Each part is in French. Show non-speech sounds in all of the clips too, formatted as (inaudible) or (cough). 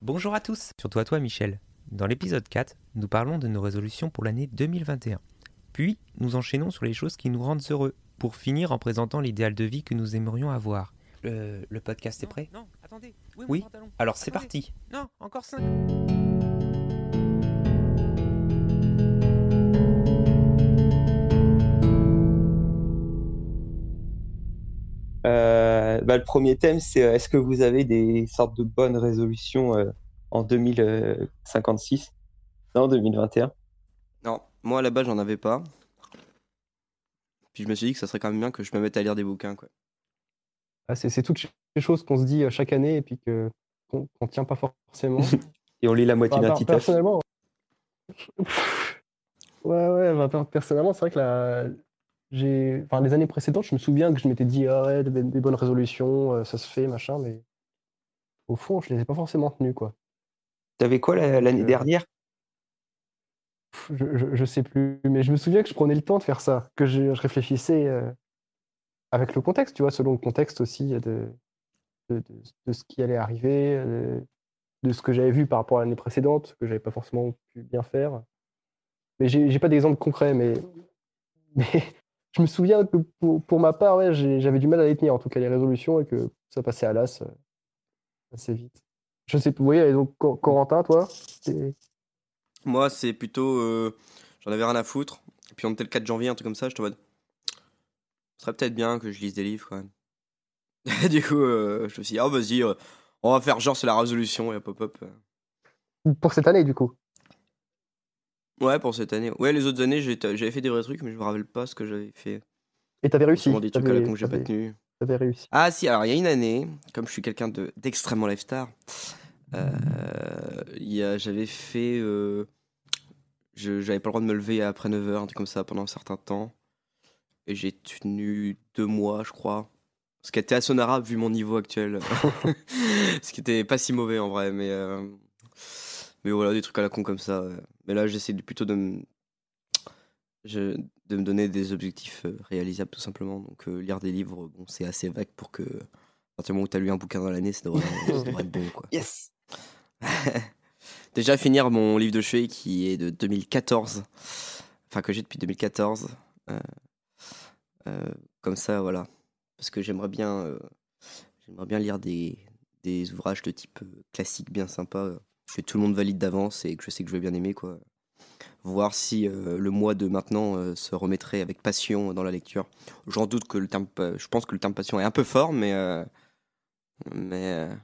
Bonjour à tous, surtout à toi Michel. Dans l'épisode 4, nous parlons de nos résolutions pour l'année 2021. Puis, nous enchaînons sur les choses qui nous rendent heureux, pour finir en présentant l'idéal de vie que nous aimerions avoir. Le, le podcast est prêt? Non, attendez. Oui, Oui? Alors c'est parti Non, encore 5. Euh, bah, le premier thème, c'est euh, est-ce que vous avez des sortes de bonnes résolutions euh, en 2056 Non, 2021 Non, moi à la base j'en avais pas. Puis je me suis dit que ça serait quand même bien que je me mette à lire des bouquins quoi. Ah, c'est c'est toutes les choses qu'on se dit euh, chaque année et puis que qu'on qu'on tient pas forcément. (laughs) Et on lit la moitié Bah, d'un bah, Titeuf. personnellement, (laughs) ouais, ouais, bah, per- personnellement, c'est vrai que la... j'ai, enfin, les années précédentes, je me souviens que je m'étais dit, ah ouais, des, des bonnes résolutions, euh, ça se fait, machin, mais au fond, je les ai pas forcément tenues, quoi. T'avais quoi la- l'année Euh, dernière? Je, je, je sais plus, mais je me souviens que je prenais le temps de faire ça, que je, je réfléchissais euh, avec le contexte, tu vois, selon le contexte aussi de, de, de, de ce qui allait arriver, de ce que j'avais vu par rapport à l'année précédente, que j'avais pas forcément pu bien faire. Mais j'ai j'ai pas d'exemple concret, mais, (laughs) mais je me souviens que pour, pour ma part, ouais, j'avais du mal à les tenir, en tout cas les résolutions, et que ça passait à l'as euh, assez vite. Je sais voyez, et donc Cor- Corentin, toi, Moi c'est plutôt euh, j'en avais rien à foutre. Et puis on était le 4 janvier, un truc comme ça, j'étais en mode. Ce serait peut-être bien que je lise des livres quand même. (laughs) du coup, euh, je me suis dit, ah vas-y, on va faire genre c'est la résolution et hop hop hop. pour cette année, du coup. Ouais, pour cette année. Ouais, les autres années j'avais fait des vrais trucs, mais je me rappelle pas ce que j'avais fait. Et t'avais réussi. Des trucs à la con que j'ai pas tenu. T'avais réussi. Ah si, alors il y a une année, comme je suis quelqu'un de- d'extrêmement euh, il y a- j'avais fait... euh, J'avais pas le droit de me lever après 9h, un truc comme ça, pendant un certain temps. Et j'ai tenu deux mois, je crois. Ce qui était assez honorable vu mon niveau actuel. (laughs) (laughs) Ce qui était pas si mauvais en vrai, mais... euh, Mais voilà, des trucs à la con comme ça. ouais. Mais là, j'essaie plutôt de me... je- de me donner des objectifs euh, réalisables tout simplement. Donc euh, lire des livres, bon, c'est assez vague pour que à partir du moment où tu as lu un bouquin dans l'année, ça devrait, ça (laughs) devrait être bon quoi. Yes (laughs) Déjà finir mon livre de chevet qui est de 2014, enfin que j'ai depuis 2014. euh, euh, comme ça, voilà. Parce que j'aimerais bien, j'aimerais bien lire des, des ouvrages de type classique bien sympa que tout le monde valide d'avance et que je sais que je vais bien aimer quoi. Voir si euh, le mois de maintenant euh, se remettrait avec passion dans la lecture. J'en doute que le terme, pa- je pense que le terme passion est un peu fort, mais euh, mais euh,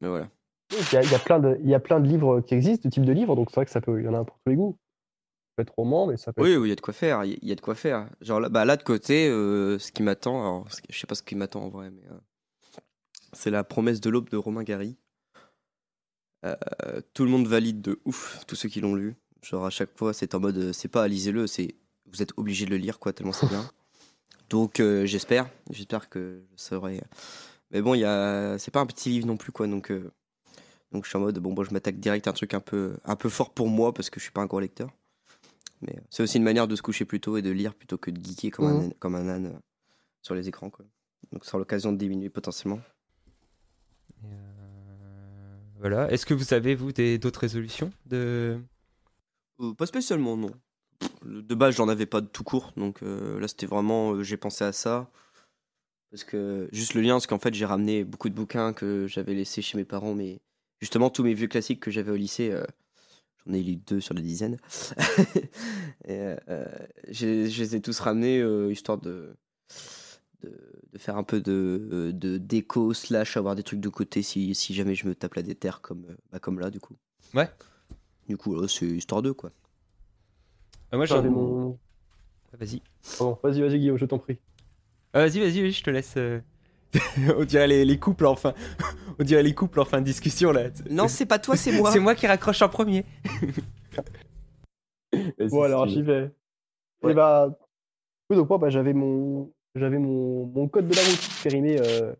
mais voilà. Il y a, il y a plein de, il y a plein de livres qui existent, de types de livres, donc c'est vrai que ça peut, il y en a un pour tous les goûts. Ça peut être roman, mais ça peut Oui, être... oui, il y a de quoi faire. Il y, a de quoi faire. Genre là, bah là de côté, euh, ce qui m'attend, alors je sais pas ce qui m'attend en vrai, mais euh, c'est la promesse de l'aube de Romain Gary. Euh, tout le monde valide de ouf, tous ceux qui l'ont lu. Genre à chaque fois, c'est en mode, euh, c'est pas lisez-le, c'est vous êtes obligé de le lire quoi, tellement c'est bien. (laughs) Donc euh, j'espère, j'espère que je saurai. Mais bon, il y a, c'est pas un petit livre non plus quoi, donc euh, donc je suis en mode bon, bon, je m'attaque direct à un truc un peu un peu fort pour moi parce que je suis pas un gros lecteur. Mais c'est aussi une manière de se coucher plus tôt et de lire plutôt que de geeker comme, un, âne- comme un âne sur les écrans. Quoi. Donc, ça sera l'occasion de diminuer potentiellement. Voilà. Est-ce que vous avez, vous, d'autres résolutions de... Euh, pas spécialement, non. De base, j'en avais pas de tout court. Donc euh, là, c'était vraiment. euh, j'ai pensé à ça. Parce que. Juste le lien, parce qu'en fait, j'ai ramené beaucoup de bouquins que j'avais laissés chez mes parents. Mais justement, tous mes vieux classiques que j'avais au lycée. J'en ai lu deux sur la dizaine. (laughs) J'ai- je les ai tous ramenés histoire de, de, de faire un peu de, de déco, slash avoir des trucs de côté si, si jamais je me tape la déterre comme, euh, bah, comme là, du coup. Ouais. Du coup, là, c'est histoire de quoi. Ah, Moi, J'avais mon... Vas-y. Pardon, vas-y, vas-y, Guillaume, je t'en prie. Ah, vas-y, vas-y, oui, je te laisse... euh, (laughs) On dirait les, les couples en fin... (laughs) On dirait les couples en fin de discussion, là. Non, c'est pas toi, c'est moi. (laughs) C'est moi qui raccroche en premier. Vas-y, Bon, alors, j'y vais. Ouais. Et bah, oui, donc moi, bah, j'avais mon, j'avais mon, mon code de la route qui se périmait, euh,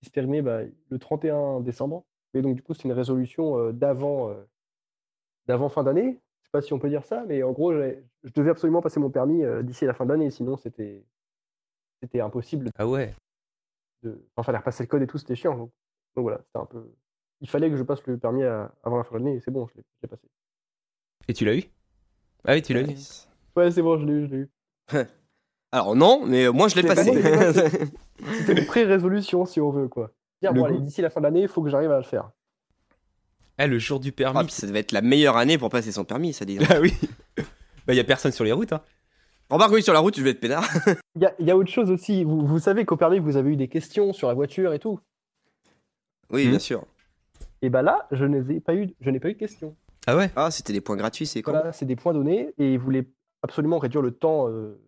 qui se périmait bah, le 31 décembre. Et donc, du coup, c'est une résolution euh, d'avant, euh, d'avant fin d'année. Je sais pas si on peut dire ça, mais en gros, je devais absolument passer mon permis euh, d'ici la fin de l'année, sinon c'était, c'était impossible. Ah ouais. De... Enfin, fallait repasser le code et tout, c'était chiant. Donc, donc voilà, c'était un peu, il fallait que je passe le permis à- avant la fin de l'année et c'est bon, je l'ai je l'ai passé. Et tu l'as eu? Ah oui, tu l'as eu. Ouais, c'est bon, je l'ai eu, je l'ai eu. (laughs) Alors non, mais moi je l'ai passé. (laughs) C'était une pré-résolution si on veut, quoi. Dire, bon, d'ici la fin de l'année, il faut que j'arrive à le faire. Ah, le jour du Ah, permis. puis ça devait être la meilleure année pour passer son permis, ça dit. Ah oui. (laughs) Bah, y a personne sur les routes, hein. Remarque, oui, sur la route, tu devais être pénard. (laughs) Il y a, il y a autre chose aussi. Vous, vous savez qu'au permis, vous avez eu des questions sur la voiture et tout. Oui, Hmm. bien sûr. Et bah là, je n'ai pas eu, je n'ai pas eu de questions. Ah ouais? Ah, c'était des points gratuits, c'est quoi Voilà, c'est des points donnés et ils voulaient absolument réduire le temps euh,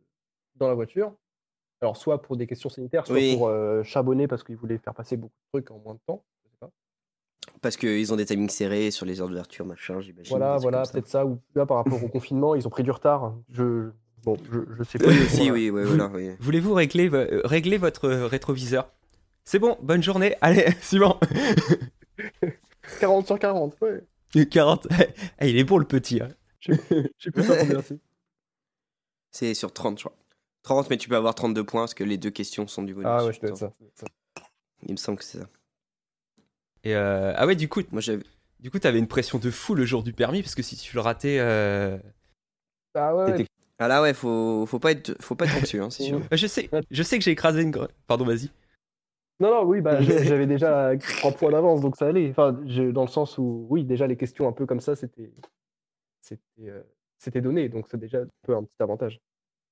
dans la voiture. Alors, soit pour des questions sanitaires, soit Oui. pour euh, charbonner parce qu'ils voulaient faire passer beaucoup de trucs en moins de temps. Je sais pas. Parce qu'ils ont des timings serrés sur les heures d'ouverture, machin, j'imagine. Voilà, voilà, ça. peut-être ça. Ou là, par rapport au confinement, ils ont pris du retard. Je, bon, je, je sais pas. Voilà. oui, ouais, voilà, oui. (laughs) Voulez-vous régler, euh, régler votre rétroviseur? C'est bon, bonne journée. (laughs) Allez, suivant. (laughs) 40 sur 40, ouais. 40. Eh, il est bon le petit. hein. Je sais plus ça combien c'est. C'est sur 30, je crois. 30, mais tu peux avoir 32 points parce que les deux questions sont du bonus. Ah ouais, je dois ça. ça. Il me semble que c'est ça. Et euh, ah ouais, du coup, Moi, j'avais. du coup, t'avais une pression de fou le jour du permis parce que si tu le ratais, euh, Ah ouais, Ah là, ouais, faut, faut pas être, faut pas être anxieux, hein, c'est (laughs) sûr. je sais, je sais que j'ai écrasé une. Pardon, vas-y. Non, non, oui, bah, (laughs) j'avais déjà 3 points d'avance, donc ça allait. Enfin, je- dans le sens où, oui, déjà, les questions un peu comme ça, c'était c'était euh, c'était donné, donc c'est déjà un peu un petit avantage.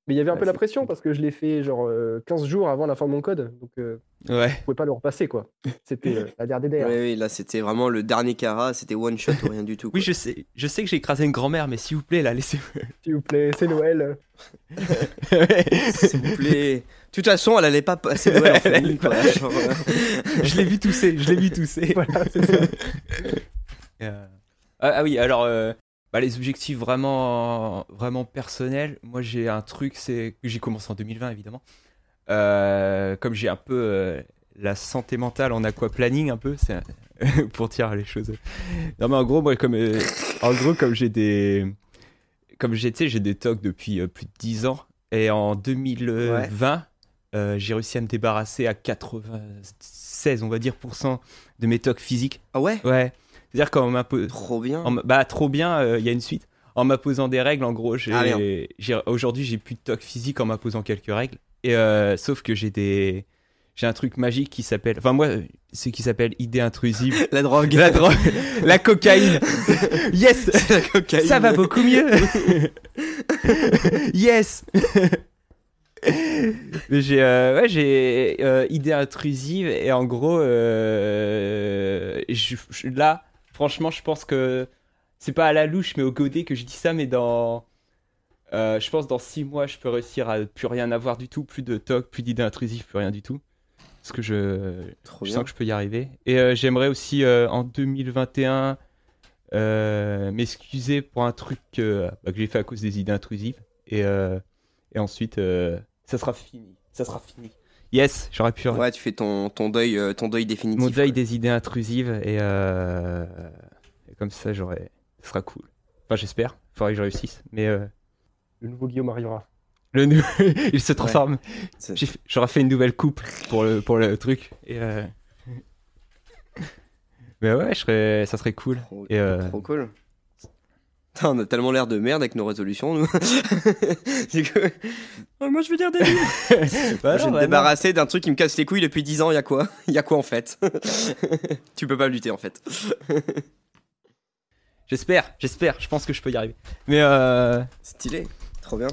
Mais il y avait un Ouais, peu la pression parce que je l'ai fait genre euh, 15 jours avant la fin de mon code, donc euh, Ouais. je pouvais pas le repasser, quoi. C'était euh, la dernière Oui, DDR. oui, là, c'était vraiment le dernier Cara, c'était one shot ou rien du tout. (laughs) Oui, je sais, je sais que j'ai écrasé une grand-mère, mais s'il vous plaît, là, laissez. (laughs) S'il vous plaît, c'est Noël. S'il vous plaît. De toute façon, elle allait pas passer Noël en (laughs) famille, quoi. Genre, euh, je l'ai vu tousser, je l'ai vu tousser. voilà, c'est ça. Euh, Ah, ah oui, alors euh, bah, les objectifs vraiment, vraiment personnels, moi j'ai un truc, c'est que j'ai commencé en 2020 évidemment. Euh, comme j'ai un peu euh, la santé mentale en aquaplaning un peu, c'est (laughs) pour dire les choses. Non mais en gros moi comme euh, en gros comme j'ai des comme j'ai des tocs depuis plus de 10 ans et en 2020 euh, j'ai réussi à me débarrasser à 96 on va dire pour cent de mes tocs physiques. Ah ouais? Ouais. C'est-à-dire qu'en m'impose Trop bien. en bah trop bien, euh, il y a une suite. En m'imposant des règles, en gros, j'ai, Ah, aujourd'hui j'ai plus de toc physique en m'imposant quelques règles. Et euh, sauf que j'ai des, j'ai un truc magique qui s'appelle, enfin moi, c'est qui s'appelle idée intrusive. (laughs) La drogue. la drogue, la cocaïne. (laughs) yes, la cocaïne. ça va beaucoup mieux. (laughs) yes. J'ai euh, ouais, j'ai euh, idée intrusive et en gros euh, je- je- là franchement je pense que c'est pas à la louche mais au godet que je dis ça mais dans euh, je pense dans six mois je peux réussir à plus rien avoir du tout plus de toc plus d'idées intrusives plus rien du tout parce que je Trop je bien. sens que je peux y arriver. Et euh, j'aimerais aussi euh, en 2021 euh, m'excuser pour un truc que, bah, que j'ai fait à cause des idées intrusives. Et, et ensuite, ça sera fini. Ça sera fini. Yes, j'aurais pu. Ouais, tu fais ton, ton deuil, euh, ton deuil définitif. Mon deuil quoi. des idées intrusives. Et, euh, et comme ça, j'aurais. Ce sera cool. Enfin, j'espère. Faudrait que je réussisse. Mais euh, Le nouveau Guillaume arrivera. le nou- (laughs) il se transforme. J'aurais fait une nouvelle coupe pour le, pour le truc. Et euh, (laughs) Mais ouais, je serais... ça serait cool. Trop, Et euh, trop cool. On a tellement l'air de merde avec nos résolutions, nous. (laughs) Oh, moi, je veux dire des livres. (laughs) bah je vais me bah débarrasser d'un truc qui me casse les couilles depuis 10 ans. Il y a quoi? Il y a quoi en fait? (laughs) Tu peux pas lutter en fait. J'espère, j'espère. Je pense que je peux y arriver. Mais euh... Stylé. Trop bien.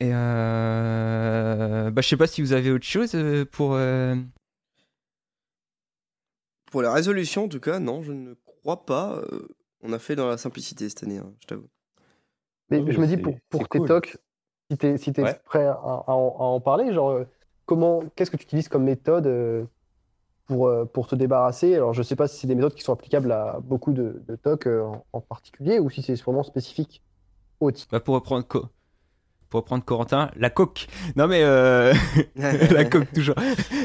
Et euh... Bah je sais pas si vous avez autre chose euh, pour... euh, Pour la résolution, en tout cas, non, je ne crois pas. Euh, on a fait dans la simplicité cette année, hein, je t'avoue. Mais Ah oui, je me dis pour, pour tes cool. tocs, si t'es si t'es Ouais. prêt à, à en, à en parler, genre euh, comment qu'est-ce que tu utilises comme méthode euh, pour, euh, pour te débarrasser? Alors je sais pas si c'est des méthodes qui sont applicables à beaucoup de, de tocs en, en particulier ou si c'est vraiment spécifique au type. Bah pour reprendre... Co... Pour reprendre Corentin, la coque. Non mais... Euh... (laughs) la coque toujours.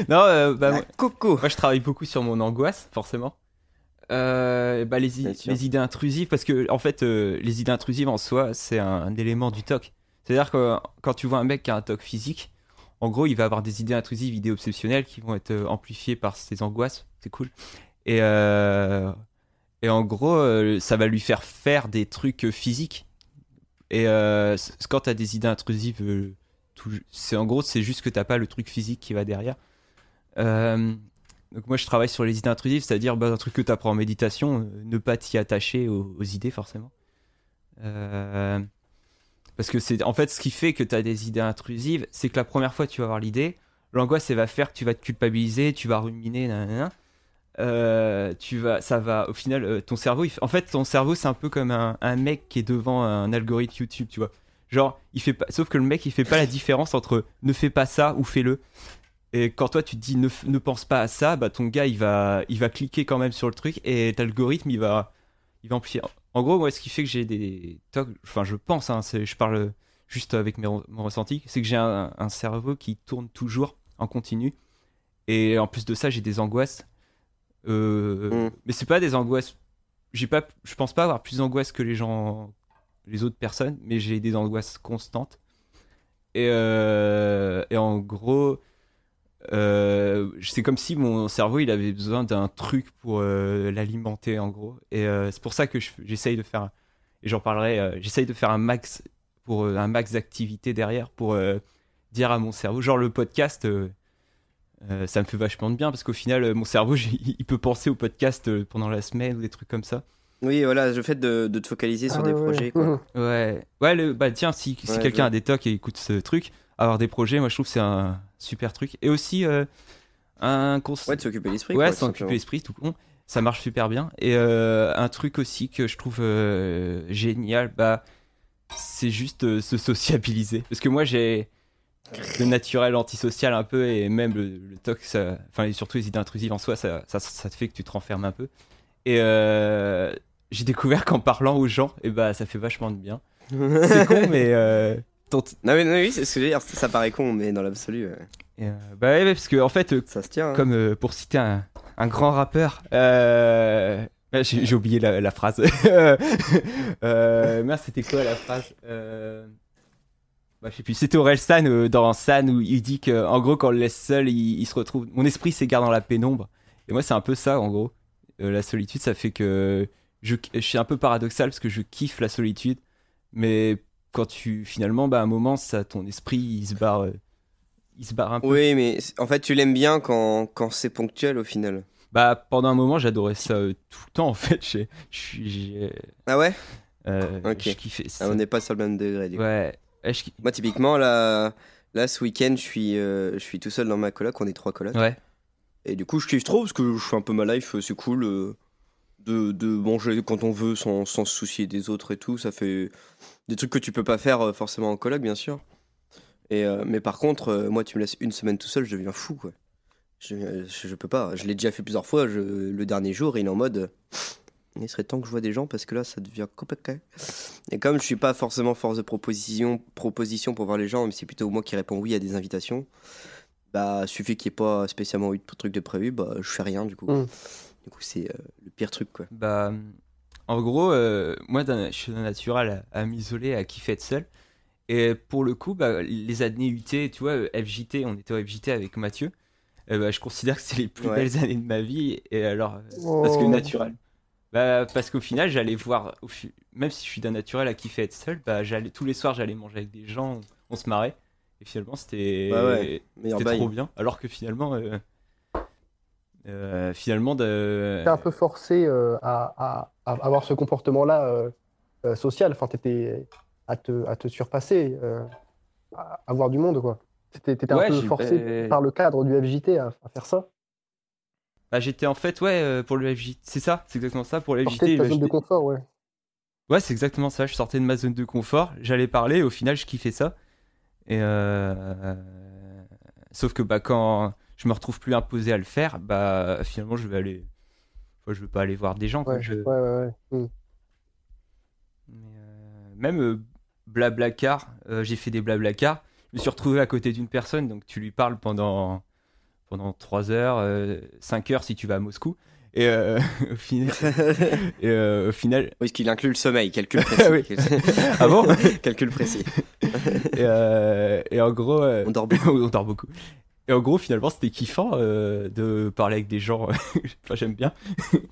Non, euh, bah, La moi- coco. Moi, je travaille beaucoup sur mon angoisse, forcément. Euh, bah, les, idées intrusives, parce que en fait, euh, les idées intrusives en soi, c'est un, un élément du TOC. C'est-à-dire que quand tu vois un mec qui a un TOC physique, en gros, il va avoir des idées intrusives, idées obsessionnelles qui vont être euh, amplifiées par ses angoisses. C'est cool. Et, euh, Et en gros, ça va lui faire faire des trucs physiques. Et quand t'as des idées intrusives, c'est en gros, c'est juste que t'as pas le truc physique qui va derrière. Euh, donc moi, je travaille sur les idées intrusives, c'est-à-dire bah, un truc que t'apprends en méditation, euh, ne pas t'y attacher aux, idées forcément. Euh, parce que c'est en fait ce qui fait que t'as des idées intrusives, c'est que la première fois tu vas avoir l'idée, l'angoisse va faire que tu vas te culpabiliser, tu vas ruminer. Euh, tu vas, ça va, au final, ton cerveau, en fait, ton cerveau, c'est un peu comme un, un mec qui est devant un algorithme YouTube, tu vois. Genre, il fait pas, sauf que le mec, il fait pas la différence entre ne fais pas ça ou fais-le. Et quand toi, tu te dis ne, ne pense pas à ça, bah ton gars, il va, il va cliquer quand même sur le truc et l'algorithme, il va, il va amplifier. En gros, moi, ce qui fait que j'ai des tocs, enfin, je pense, hein, je parle juste avec mes, mon ressenti, c'est que j'ai un, un cerveau qui tourne toujours en continu. Et en plus de ça, j'ai des angoisses. Euh, Mm. Mais c'est pas des angoisses. J'ai pas, je pense pas avoir plus d'angoisses que les gens, les autres personnes, mais j'ai des angoisses constantes. Et, euh, et en gros, euh, c'est comme si mon cerveau il avait besoin d'un truc pour euh, l'alimenter en gros. Et euh, c'est pour ça que je- j'essaye de faire, et j'en parlerai, euh, j'essaye de faire un max pour euh, un max d'activité derrière pour euh, dire à mon cerveau, genre le podcast. euh, euh, ça me fait vachement de bien parce qu'au final, euh, mon cerveau, (laughs) il peut penser au podcast euh, pendant la semaine ou des trucs comme ça. Oui, voilà, le fait de, de te focaliser sur Ah des ouais, ouais. projets. Quoi. (laughs) Ouais, ouais, le, bah tiens, si, si Ouais, quelqu'un a des tocs et écoute ce truc, avoir des projets, moi je trouve que c'est un super truc. Et aussi, euh, un conseil. Ouais, de s'occuper l'esprit. Ouais, quoi, s'en tout occuper l'esprit, tout con. Ça marche super bien. Et euh, un truc aussi que je trouve euh, génial, bah, c'est juste se sociabiliser. Parce que moi, j'ai le naturel antisocial un peu, et même le, le toc, enfin, surtout les idées intrusives en soi, ça, ça, ça te fait que tu te renfermes un peu. Et j'ai découvert qu'en parlant aux gens, et bah, ça fait vachement de bien. C'est con, (laughs) mais. Non, mais non, oui, c'est ce que je veux dire. Ça paraît con, mais dans l'absolu, euh, et, euh, bah ouais, parce que en fait, euh, ça se tient. hein. comme euh, pour citer un, un grand rappeur, euh, ah, j'ai j'ai oublié la, la phrase. (laughs) euh, merde, c'était quoi la phrase euh, bah, Je sais plus. C'était Aurel San euh, dans San où il dit que, en gros, quand on le laisse seul, il, il se retrouve. Mon esprit s'égare dans la pénombre. Et moi, c'est un peu ça, en gros. Euh, la solitude, ça fait que je, je suis un peu paradoxal parce que je kiffe la solitude, mais quand tu finalement, bah, à un moment, ça, ton esprit, il se barre, euh, il se barre un peu. Oui, mais en fait, tu l'aimes bien quand, quand c'est ponctuel au final. Bah, pendant un moment, j'adorais ça euh, tout le temps, en fait. (laughs) J'ai- Ah ouais? euh, Ok. Je kiffais Ah, ça. On n'est pas sur le même degré. Du coup. Ouais. Je ki- Moi, typiquement, là, là ce week-end, je suis, euh, je suis tout seul dans ma coloc. On est trois colocs. ouais. Et du coup, je kiffe trop parce que je fais un peu ma life. euh, C'est cool euh, de, de manger quand on veut sans, sans se soucier des autres et tout. Ça fait des trucs que tu peux pas faire euh, forcément en coloc, bien sûr. Et, euh, mais par contre, euh, moi, tu me laisses une semaine tout seul, je deviens fou, quoi. Je, je, peux pas. Je l'ai déjà fait plusieurs fois. Je- le dernier jour, il est en mode. Il serait temps que je vois des gens parce que là, ça devient compliqué. Et comme je suis pas forcément force de proposition, proposition pour voir les gens, mais c'est plutôt moi qui réponds oui à des invitations, bah, suffit qu'il n'y ait pas spécialement eu de truc de prévu, bah, je fais rien du coup. Mm. Du coup, c'est euh, le pire truc, quoi. Bah, en gros, euh, moi, je suis d'un naturel à, à m'isoler, à kiffer être seul. Et pour le coup, bah, les années UT, tu vois, euh, FJT, on était au FJT avec Mathieu. Bah, je considère que c'est les plus Ouais. belles années de ma vie. Et alors, parce que Oh. naturel. Bah, parce qu'au final, j'allais voir, même si je suis d'un naturel à kiffer être seul, bah, j'allais tous les soirs, j'allais manger avec des gens, on se marrait. Et finalement, c'était Bah ouais, bail. trop bien. Alors que finalement, euh, euh, finalement, de... T'es un peu forcé euh, à, à- à avoir ce comportement-là euh, social. Enfin, t'étais à te, à te surpasser, à, à voir du monde, quoi. T'étais t'étais Ouais, un peu forcé bah- par le cadre du FJT à, faire ça. Bah, j'étais en fait, ouais, pour le FJ. C'est ça, c'est exactement ça, pour le FJT. de ta le zone de FJT. confort, ouais. Ouais, c'est exactement ça. Je sortais de ma zone de confort, j'allais parler, au final, je kiffais ça. Et. Sauf que bah, quand je me retrouve plus imposé à le faire, bah finalement, je vais aller. Enfin, je veux pas aller voir des gens, quoi. Ouais, Je- ouais, ouais, ouais. Mm. Mais, euh, Même euh, Blablacar, euh, j'ai fait des Blablacar. Je me suis retrouvé à côté d'une personne, donc tu lui parles pendant, pendant 3 heures, 5 heures si tu vas à Moscou. Et euh, (laughs) au final. (laughs) et, euh, au final Oui, parce qu'il inclut le sommeil, calcul (laughs) précis. Ah bon Calcul précis. et, euh, et en gros. euh, On dort beaucoup. on dort beaucoup. Et en gros, finalement, c'était kiffant euh, de parler avec des gens. (laughs) enfin, j'aime bien.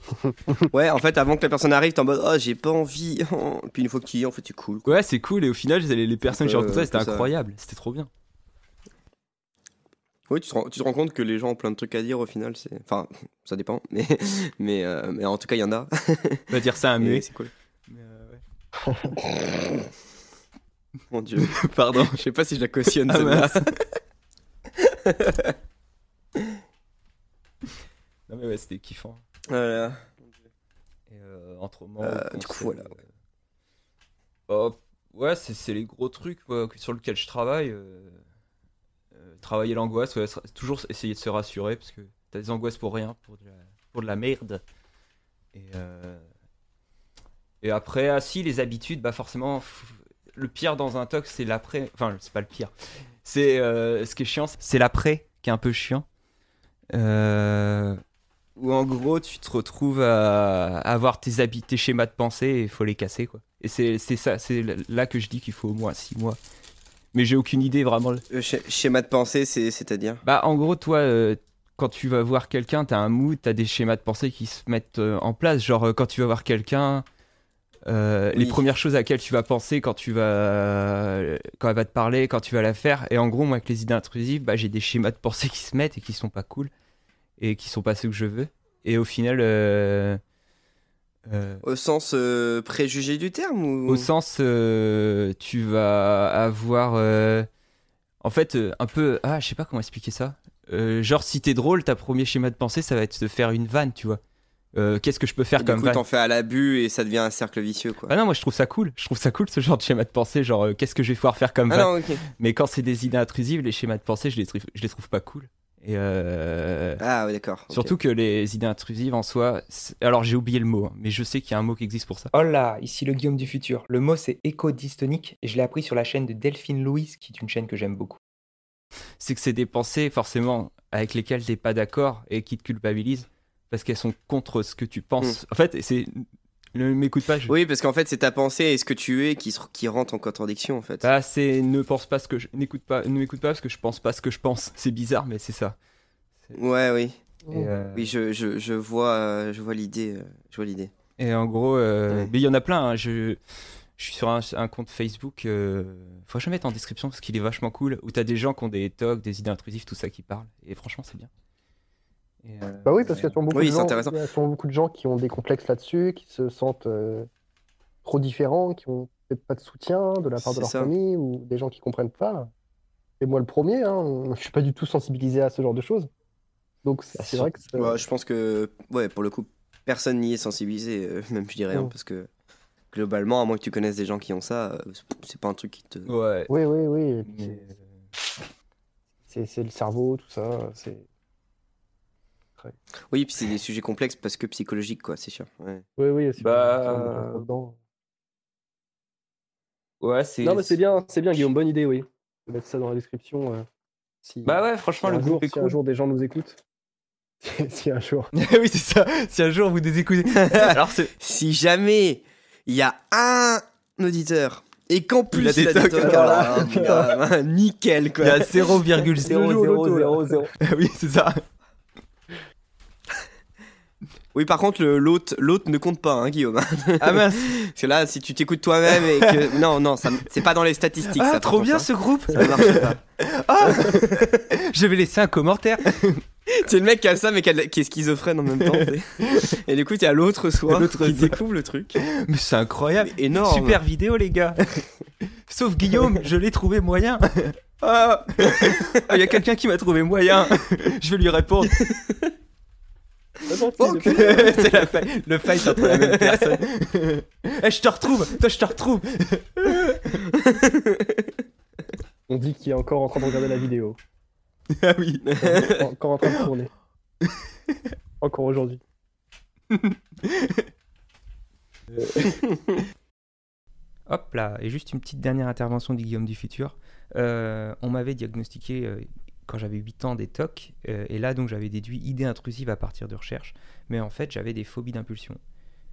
(laughs) Ouais, en fait, avant que la personne arrive, t'es en mode, oh, j'ai pas envie. (laughs) Puis une fois que tu y es, en fait, c'est cool. Ouais, c'est cool. Et au final, les, les personnes que j'ai Euh, rencontrées, c'était c'est ça. incroyable. C'était trop bien. Oui, tu te, rends, tu te rends compte que les gens ont plein de trucs à dire au final. c'est Enfin, ça dépend. Mais, mais, euh, mais en tout cas, il y en a. On va dire ça à un Et muet. c'est cool. Mais, euh, ouais. Mon dieu. Pardon. Je sais pas si je la cautionne Ah. (laughs) non, mais ouais, c'était kiffant. Voilà. Et euh, entre moi, Euh, du coup, voilà. Oh, ouais, c'est c'est les gros trucs sur lesquels je travaille. euh, euh, travailler l'angoisse, ouais, se- toujours essayer de se rassurer parce que t'as des angoisses pour rien, pour de la, pour de la merde. Et, euh, et après, ah si, les habitudes, bah forcément, le pire dans un tox, c'est l'après. Enfin, c'est pas le pire. C'est euh, ce qui est chiant, c'est l'après qui est un peu chiant. Euh, où en gros, tu te retrouves à, avoir tes habits, tes schémas de pensée et il faut les casser quoi. Et c'est ça, c'est là que je dis qu'il faut au moins 6 mois. Mais j'ai aucune idée vraiment. Sch- schéma de pensée, c'est- c'est-à-dire? Bah en gros, toi, euh, quand tu vas voir quelqu'un, t'as un mood, t'as des schémas de pensée qui se mettent euh, en place. Genre quand tu vas voir quelqu'un, euh, les premières choses à laquelles tu vas penser quand tu vas, quand elle va te parler, quand tu vas la faire. Et en gros, moi avec les idées intrusives, bah j'ai des schémas de (laughs) pensée qui se mettent et qui sont pas cool et qui sont pas ceux que je veux. Et au final. euh, euh, Au sens préjugé du terme ou... au sens, tu vas avoir. en fait, un peu. Ah, je sais pas comment expliquer ça. Genre, si t'es drôle, ta premier schéma de pensée, ça va être de faire une vanne, tu vois. Euh, Qu'est-ce que je peux faire Et du comme coup, vanne t'en fais à l'abus et ça devient un cercle vicieux, quoi. Ah non, moi je trouve ça cool. Je trouve ça cool ce genre de schéma de pensée. Genre, euh, qu'est-ce que je vais pouvoir faire comme Ah non, ok. Mais quand c'est des idées intrusives, les schémas de pensée, je les, trouve- je les trouve pas cool. Et euh, Ah ouais, d'accord. surtout que les idées intrusives en soi. c'est- Alors, j'ai oublié le mot, hein, mais je sais qu'il y a un mot qui existe pour ça. Oh là, ici le Guillaume du futur. Le mot c'est éco-dystonique et je l'ai appris sur la chaîne de Delphine Louise, qui est une chaîne que j'aime beaucoup. c'est que c'est des pensées forcément avec lesquelles t'es pas d'accord et qui te culpabilisent parce qu'elles sont contre ce que tu penses. En fait, c'est ne m'écoute pas. Je... Oui, parce qu'en fait, c'est ta pensée et ce que tu es qui, se- qui rentre en contradiction, en fait. Bah, c'est ne pense pas ce que je n'écoute pas, ne m'écoute pas parce que je pense pas ce que je pense. C'est bizarre, mais c'est ça. Ouais, oui. Euh, Oui, je, je, je vois, euh, je vois l'idée. euh, Je vois l'idée. et en gros, euh, Ouais. mais il y en a plein. hein. Je, je suis sur un, un compte Facebook. Euh... Faut que je le mette en description parce qu'il est vachement cool. Où t'as des gens qui ont des tocs, des idées intrusives, tout ça qui parlent. Et franchement, c'est bien. Et, euh, Bah oui, parce qu'il y a sûrement beaucoup, Oui, de c'est gens, intéressant. il y a beaucoup de gens qui ont des complexes là-dessus, qui se sentent euh, trop différents, qui ont peut-être pas de soutien de la part de leur ça. famille ou des gens qui comprennent pas. Et moi, le premier, hein, (laughs) je suis pas du tout sensibilisé à ce genre de choses. Donc c'est vrai que Ouais, je pense que, ouais, pour le coup, personne n'y est sensibilisé, euh, (laughs) même je dirais, hein, Mm. parce que globalement, à moins que tu connaisses des gens qui ont ça, euh, c'est- pas un truc qui te. Ouais. Oui, oui, oui. c'est le cerveau, tout ça. C'est Oui, puis c'est des sujets complexes parce que psychologiques, quoi, c'est sûr. Ouais. oui, oui. c'est Bah. Ouais, c'est. Non, mais c'est bien, c'est bien, Guillaume. Bonne idée, oui. Mettre ça dans la description. euh, si, Bah ouais, franchement, un le jour, est si un cool. jour des gens nous écoutent. (laughs) si un jour. (laughs) oui, c'est ça. Si un jour vous nous écoutez. (laughs) Alors. Si jamais il y a un auditeur et qu'en plus Il a des tocs, Alors là, alors, bah, nickel, quoi. Il y a 0,0. Le jeu au loto, là. oui, c'est ça. Oui, par contre, l'autre ne compte pas, hein, Guillaume. (laughs) Ah mince. Parce que là, si tu t'écoutes toi-même et que. (laughs) Non, non, c'est pas dans les statistiques. Ah, ça, trop bien hein. ce groupe. Ça marche pas. (laughs) Ah Je vais laisser un commentaire. C'est le mec qui a ça, mais qui, la- est schizophrène en même temps. Et du coup, il y a l'autre soir qui découvre le truc. Mais c'est incroyable. Énorme. Super vidéo, les gars. Sauf Guillaume, je l'ai trouvé moyen. Ah Ah, il y a quelqu'un qui m'a trouvé moyen. Je vais lui répondre. (laughs) C'est la fa- le fight entre la même personne. (laughs) Eh, je te retrouve. Toi, je te retrouve. On dit qu'il est encore en train de regarder la vidéo. (laughs) Ah oui. Encore en train de tourner. Encore aujourd'hui. Hop là, et juste une petite dernière intervention du Guillaume du futur. Euh, on m'avait diagnostiqué euh, quand j'avais 8 ans des TOC, euh, et là donc j'avais déduit idées intrusives à partir de recherches, mais en fait j'avais des phobies d'impulsion,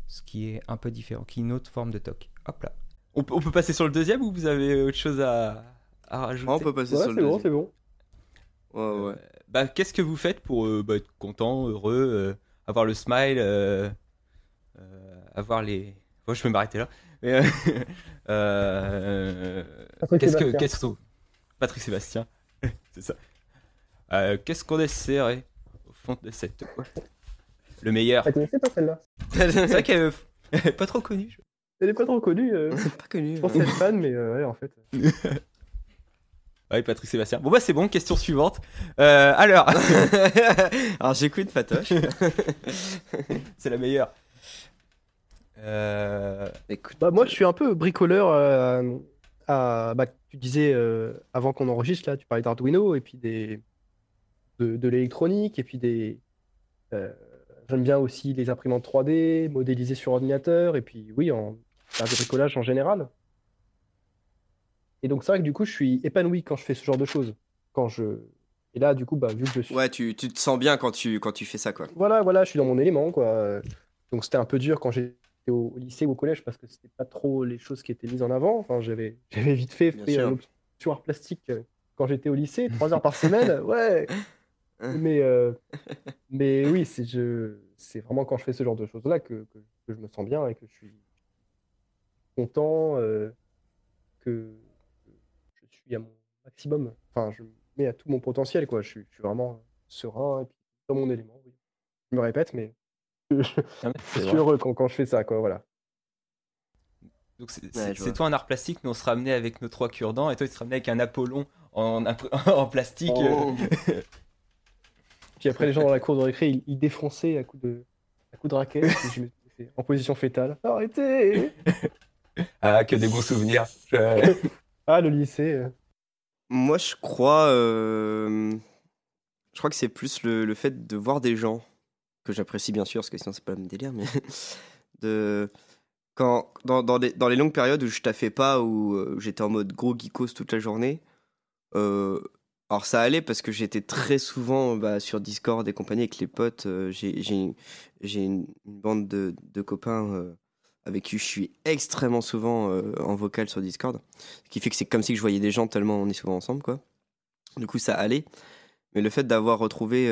ce qui est un peu différent, qui est une autre forme de TOC. Hop là. On, peut- on peut passer sur le deuxième ou vous avez autre chose à, à rajouter? On peut passer Ouais, sur le bon, deuxième. c'est bon. Ouais, ouais. bah, qu'est-ce que vous faites pour euh, bah, être content, heureux, euh, avoir le smile, euh, euh, avoir les. Bon, je peux m'arrêter là. Mais, euh, (laughs) euh, qu'est-ce que, qu'est-ce qu'on- Patrick Sébastien, (laughs) c'est ça. Euh, qu'est-ce qu'on essaierait au fond de cette. Le meilleur. Connaissais pas celle-là? C'est vrai qu'elle est pas trop connue. je- Elle est pas trop connue. euh, Pas connu. Je pensais être fan, mais euh, ouais, en fait. (laughs) Ouais, Patrick Sébastien. Bon, bah, c'est bon, question suivante. Euh, alors, (laughs) Alors j'écoute Patoche. (laughs) c'est la meilleure. Euh, Écoute. Bah, moi, je suis un peu bricoleur. à, bah, tu disais euh, avant qu'on enregistre, là, tu parlais d'Arduino et puis des, de, de l'électronique et puis des. euh, J'aime bien aussi les imprimantes 3D, modéliser sur ordinateur et puis, oui, en, faire du bricolage en général. Et donc, c'est vrai que du coup, je suis épanoui quand je fais ce genre de choses. Quand je. Et là, du coup, bah, vu que je suis. Ouais, tu, tu te sens bien quand tu, quand tu fais ça, quoi. Voilà, voilà, je suis dans mon élément, quoi. Donc c'était un peu dur quand j'étais au, au lycée ou au collège parce que c'était pas trop les choses qui étaient mises en avant. Enfin, j'avais, j'avais vite fait euh, l'option art plastique euh, quand j'étais au lycée, trois heures par semaine, (laughs) ouais. Mais, euh, (laughs) mais oui, c'est, je, c'est vraiment quand je fais ce genre de choses-là que, que, que je me sens bien et que je suis content, euh, que, je suis à mon maximum. Enfin, je me mets à tout mon potentiel, quoi. Je suis, je suis vraiment serein et puis dans mon élément. oui. Je me répète, mais (laughs) je, je c'est suis heureux quand, quand je fais ça, quoi. Voilà. Donc c'est Ouais, toi un art plastique, nous on sera amené avec nos trois cure-dents et toi tu seras amené avec un Apollon en, (laughs) en plastique. Oh. Puis après, les gens dans la cour de récré, ils, ils défonçaient à coups de, à coups de raquette. et je me mettais en position fétale. Arrêtez (laughs) Ah, que des bons souvenirs. Je- (laughs) Ah, le lycée. euh. Moi, je crois, euh, je crois que c'est plus le, le fait de voir des gens que j'apprécie bien sûr, parce que sinon c'est pas le même délire, mais (laughs) de quand dans, dans, les, dans les longues périodes où je taffais pas, où euh, j'étais en mode gros geekos toute la journée. euh, alors ça allait parce que j'étais très souvent bah, sur Discord et compagnie avec les potes. euh, j'ai une, bande de, copains euh, avec qui je suis extrêmement souvent euh, en vocal sur Discord. Ce qui fait que c'est comme si je voyais des gens tellement on est souvent ensemble, quoi. Du coup, ça allait. Mais le fait d'avoir retrouvé,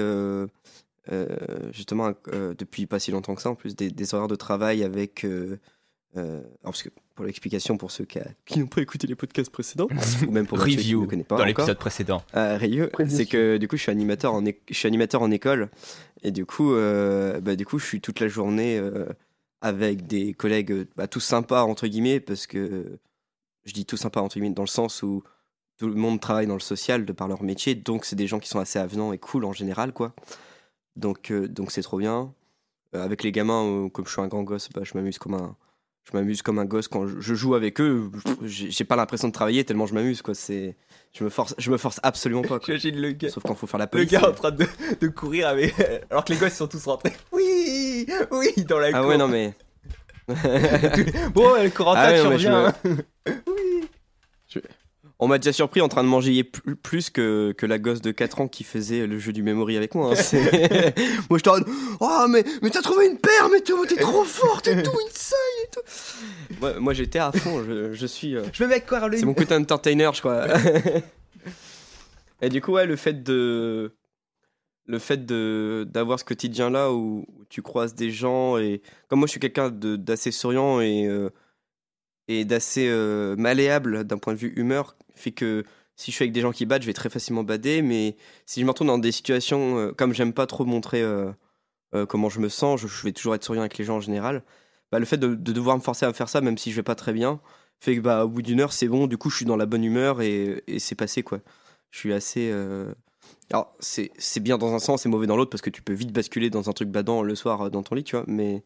justement, depuis pas si longtemps que ça, en plus, des, des horaires de travail avec. Euh, alors, parce que pour l'explication, pour ceux qui, a- qui n'ont pas écouté les podcasts précédents, (laughs) ou même pour Mathieu qui ne Review le connaît pas dans encore, l'épisode précédent. euh, Précision. c'est que du coup je suis animateur en, é- je suis animateur en école et du coup euh, bah, du coup je suis toute la journée euh, avec des collègues euh, bah, tous sympas entre guillemets parce que je dis tous sympas entre guillemets dans le sens où tout le monde travaille dans le social de par leur métier donc c'est des gens qui sont assez avenants et cool en général quoi donc euh, donc c'est trop bien Euh, avec les gamins euh, comme je suis un grand gosse bah, je m'amuse comme un je m'amuse comme un gosse quand je, je joue avec eux j'ai pas l'impression de travailler tellement je m'amuse quoi c'est je me force je me force absolument pas quoi. J'imagine le gars, Sauf quand faut faire la le police. gars en train de, de courir avec... (laughs) alors que les gosses sont tous rentrés. (laughs) Oui, oui, dans la Ah cour. ouais, non mais. (laughs) Bon, le Corentin, Ah ouais, tu non, mais je reviens. On m'a déjà surpris en train de manger plus, que, que la gosse de 4 ans qui faisait le jeu du memory avec moi. hein. (laughs) Moi je te rends. Oh, mais, mais t'as trouvé une paire, mais t'es t'es trop forte et tout, insane et tout. Moi, moi, j'étais à fond, je, je suis. euh, Je me mets avec Caroline. C'est mon côté entertainer, je crois. (laughs) Et du coup, ouais, le fait de. Le fait de d'avoir ce quotidien là où, tu croises des gens et comme moi je suis quelqu'un de- d'assez souriant et euh, et d'assez euh, malléable d'un point de vue humeur fait que si je suis avec des gens qui battent je vais très facilement bader mais si je me retrouve dans des situations euh, comme j'aime pas trop montrer euh, euh, comment je me sens je, vais toujours être souriant avec les gens en général bah, le fait de, de devoir me forcer à faire ça même si je vais pas très bien fait que bah au bout d'une heure c'est bon du coup je suis dans la bonne humeur et, et c'est passé quoi. Je suis assez euh, alors c'est bien dans un sens c'est mauvais dans l'autre parce que tu peux vite basculer dans un truc badant le soir dans ton lit tu vois mais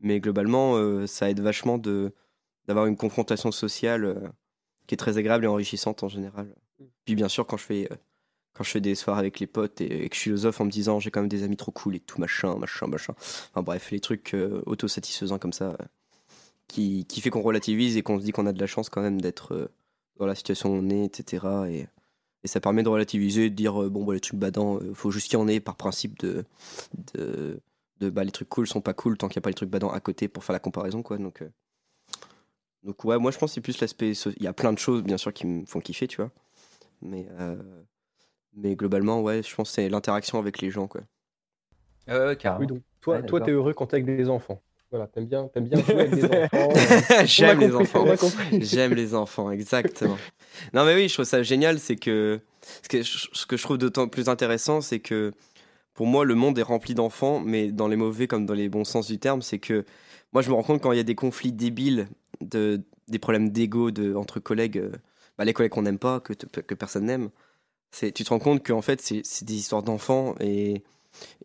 mais globalement ça aide vachement d'avoir une confrontation sociale qui est très agréable et enrichissante en général puis bien sûr quand je fais euh, quand je fais des soirs avec les potes et, et que je philosophe en me disant j'ai quand même des amis trop cool et tout machin machin machin enfin bref les trucs euh, autosatisfaisants comme ça euh, qui, qui fait qu'on relativise et qu'on se dit qu'on a de la chance quand même d'être euh, dans la situation où on est, etc. Et, et ça permet de relativiser, de dire euh, bon, bah, les trucs badants, faut juste qu'il y en ait par principe de. de, de bah, les trucs cool sont pas cool tant qu'il n'y a pas les trucs badants à côté pour faire la comparaison, quoi. Donc, donc ouais, moi je pense que c'est plus l'aspect. so- Il y a plein de choses, bien sûr, qui me font kiffer, tu vois. Mais, euh, Mais globalement, ouais, je pense que c'est l'interaction avec les gens, quoi. Ouais, ouais, carrément. Oui, donc toi, Ouais, toi, t'es heureux quand t'es avec des enfants. Voilà, t'aimes bien, t'aimes bien jouer avec des (laughs) enfants. (laughs) euh, J'aime les compris, enfants. J'aime les enfants, exactement. Non, mais oui, je trouve ça génial, c'est que ce que je, ce que je trouve d'autant plus intéressant, c'est que pour moi, le monde est rempli d'enfants, mais dans les mauvais comme dans les bons sens du terme, c'est que moi, je me rends compte quand il y a des conflits débiles, de, des problèmes d'ego de, entre collègues, euh, bah, les collègues qu'on n'aime pas, que, que personne n'aime, tu te rends compte qu'en fait, c'est des histoires d'enfants et,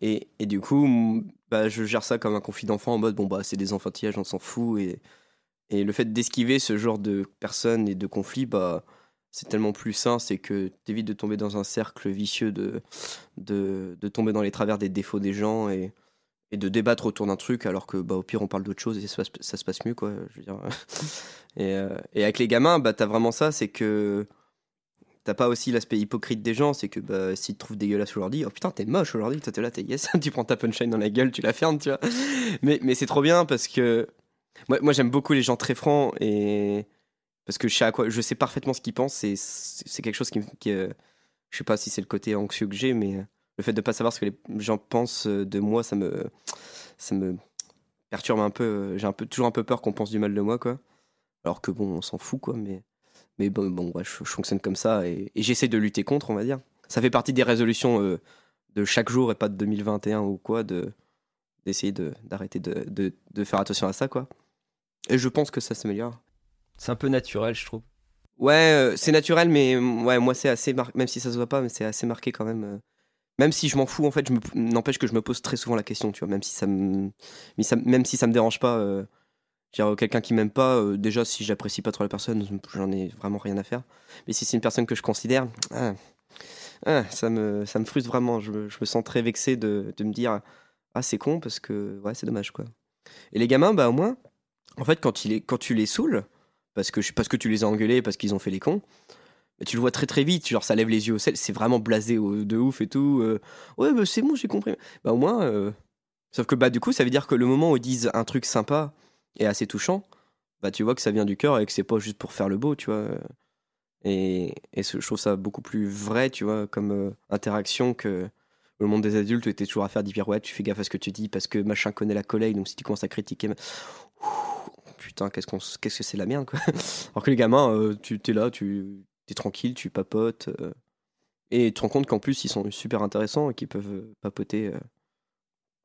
et, et du coup, bah, je gère ça comme un conflit d'enfants en mode bon, bah, c'est des enfantillages, on s'en fout. Et, et le fait d'esquiver ce genre de personnes et de conflits, bah, c'est tellement plus sain, c'est que tu évites de tomber dans un cercle vicieux, de, de, de tomber dans les travers des défauts des gens et, et de débattre autour d'un truc, alors que bah, au pire, on parle d'autre chose et ça, se passe- mieux. Quoi, je veux dire. (laughs) et, euh, et avec les gamins, bah, tu as vraiment ça, c'est que t'as pas aussi l'aspect hypocrite des gens, c'est que bah, s'ils te trouvent dégueulasse aujourd'hui, oh putain, t'es moche aujourd'hui, t'es là, t'es yes, (laughs) tu prends ta punchline dans la gueule, tu la fermes, tu vois. Mais, mais c'est trop bien parce que moi, moi j'aime beaucoup les gens très francs et parce que je sais, à quoi, je sais parfaitement ce qu'ils pensent et c'est quelque chose qui, qui euh, je sais pas si c'est le côté anxieux que j'ai, mais euh, le fait de pas savoir ce que les gens pensent euh, de moi, ça me, ça me perturbe un peu. euh, J'ai un peu, toujours un peu peur qu'on pense du mal de moi, quoi. Alors que bon, on s'en fout, quoi, mais. Mais bon, bon ouais, je, je fonctionne comme ça et, et j'essaie de lutter contre, on va dire. Ça fait partie des résolutions euh, de chaque jour et pas de 2021 ou quoi, de d'essayer de- d'arrêter de, de, de faire attention à ça, quoi. Et je pense que ça s'améliore. C'est un peu naturel, je trouve. Ouais, euh, c'est naturel, mais ouais, moi c'est assez marqué, même si ça se voit pas, mais c'est assez marqué quand même. euh. Même si je m'en fous, en fait, n'empêche que je me pose très souvent la question, tu vois, même si ça me, même si ça me dérange pas. euh, dire, quelqu'un qui m'aime pas, euh, déjà si j'apprécie pas trop la personne, j'en ai vraiment rien à faire. Mais si c'est une personne que je considère, ah, ah, ça me, ça me frustre vraiment. Je, me- je me sens très vexé de, de me dire, ah c'est con parce que ouais, c'est dommage quoi. Et les gamins, bah au moins, en fait, quand, il est, quand tu les saoules, parce que, parce que tu les as engueulés, parce qu'ils ont fait les cons, tu le vois très très vite, genre ça lève les yeux au ciel, c'est vraiment blasé de ouf et tout. euh, ouais, bah, c'est bon, j'ai compris. Bah au moins, euh, sauf que bah du coup, ça veut dire que le moment où ils disent un truc sympa et assez touchant, bah tu vois que ça vient du cœur et que c'est pas juste pour faire le beau, tu vois. Et, et ce- je trouve ça beaucoup plus vrai, tu vois, comme euh, interaction que le monde des adultes où t'es toujours à faire des pirouettes, tu fais gaffe à ce que tu dis parce que machin connaît la collègue, donc si tu commences à critiquer, Ouh, putain, qu'est-ce qu'on, qu'est-ce que c'est la merde, quoi. (laughs) Alors que les gamins, euh, tu t'es là, tu es tranquille, tu papotes. euh, et tu te rends compte qu'en plus, ils sont super intéressants et qu'ils peuvent euh, papoter euh,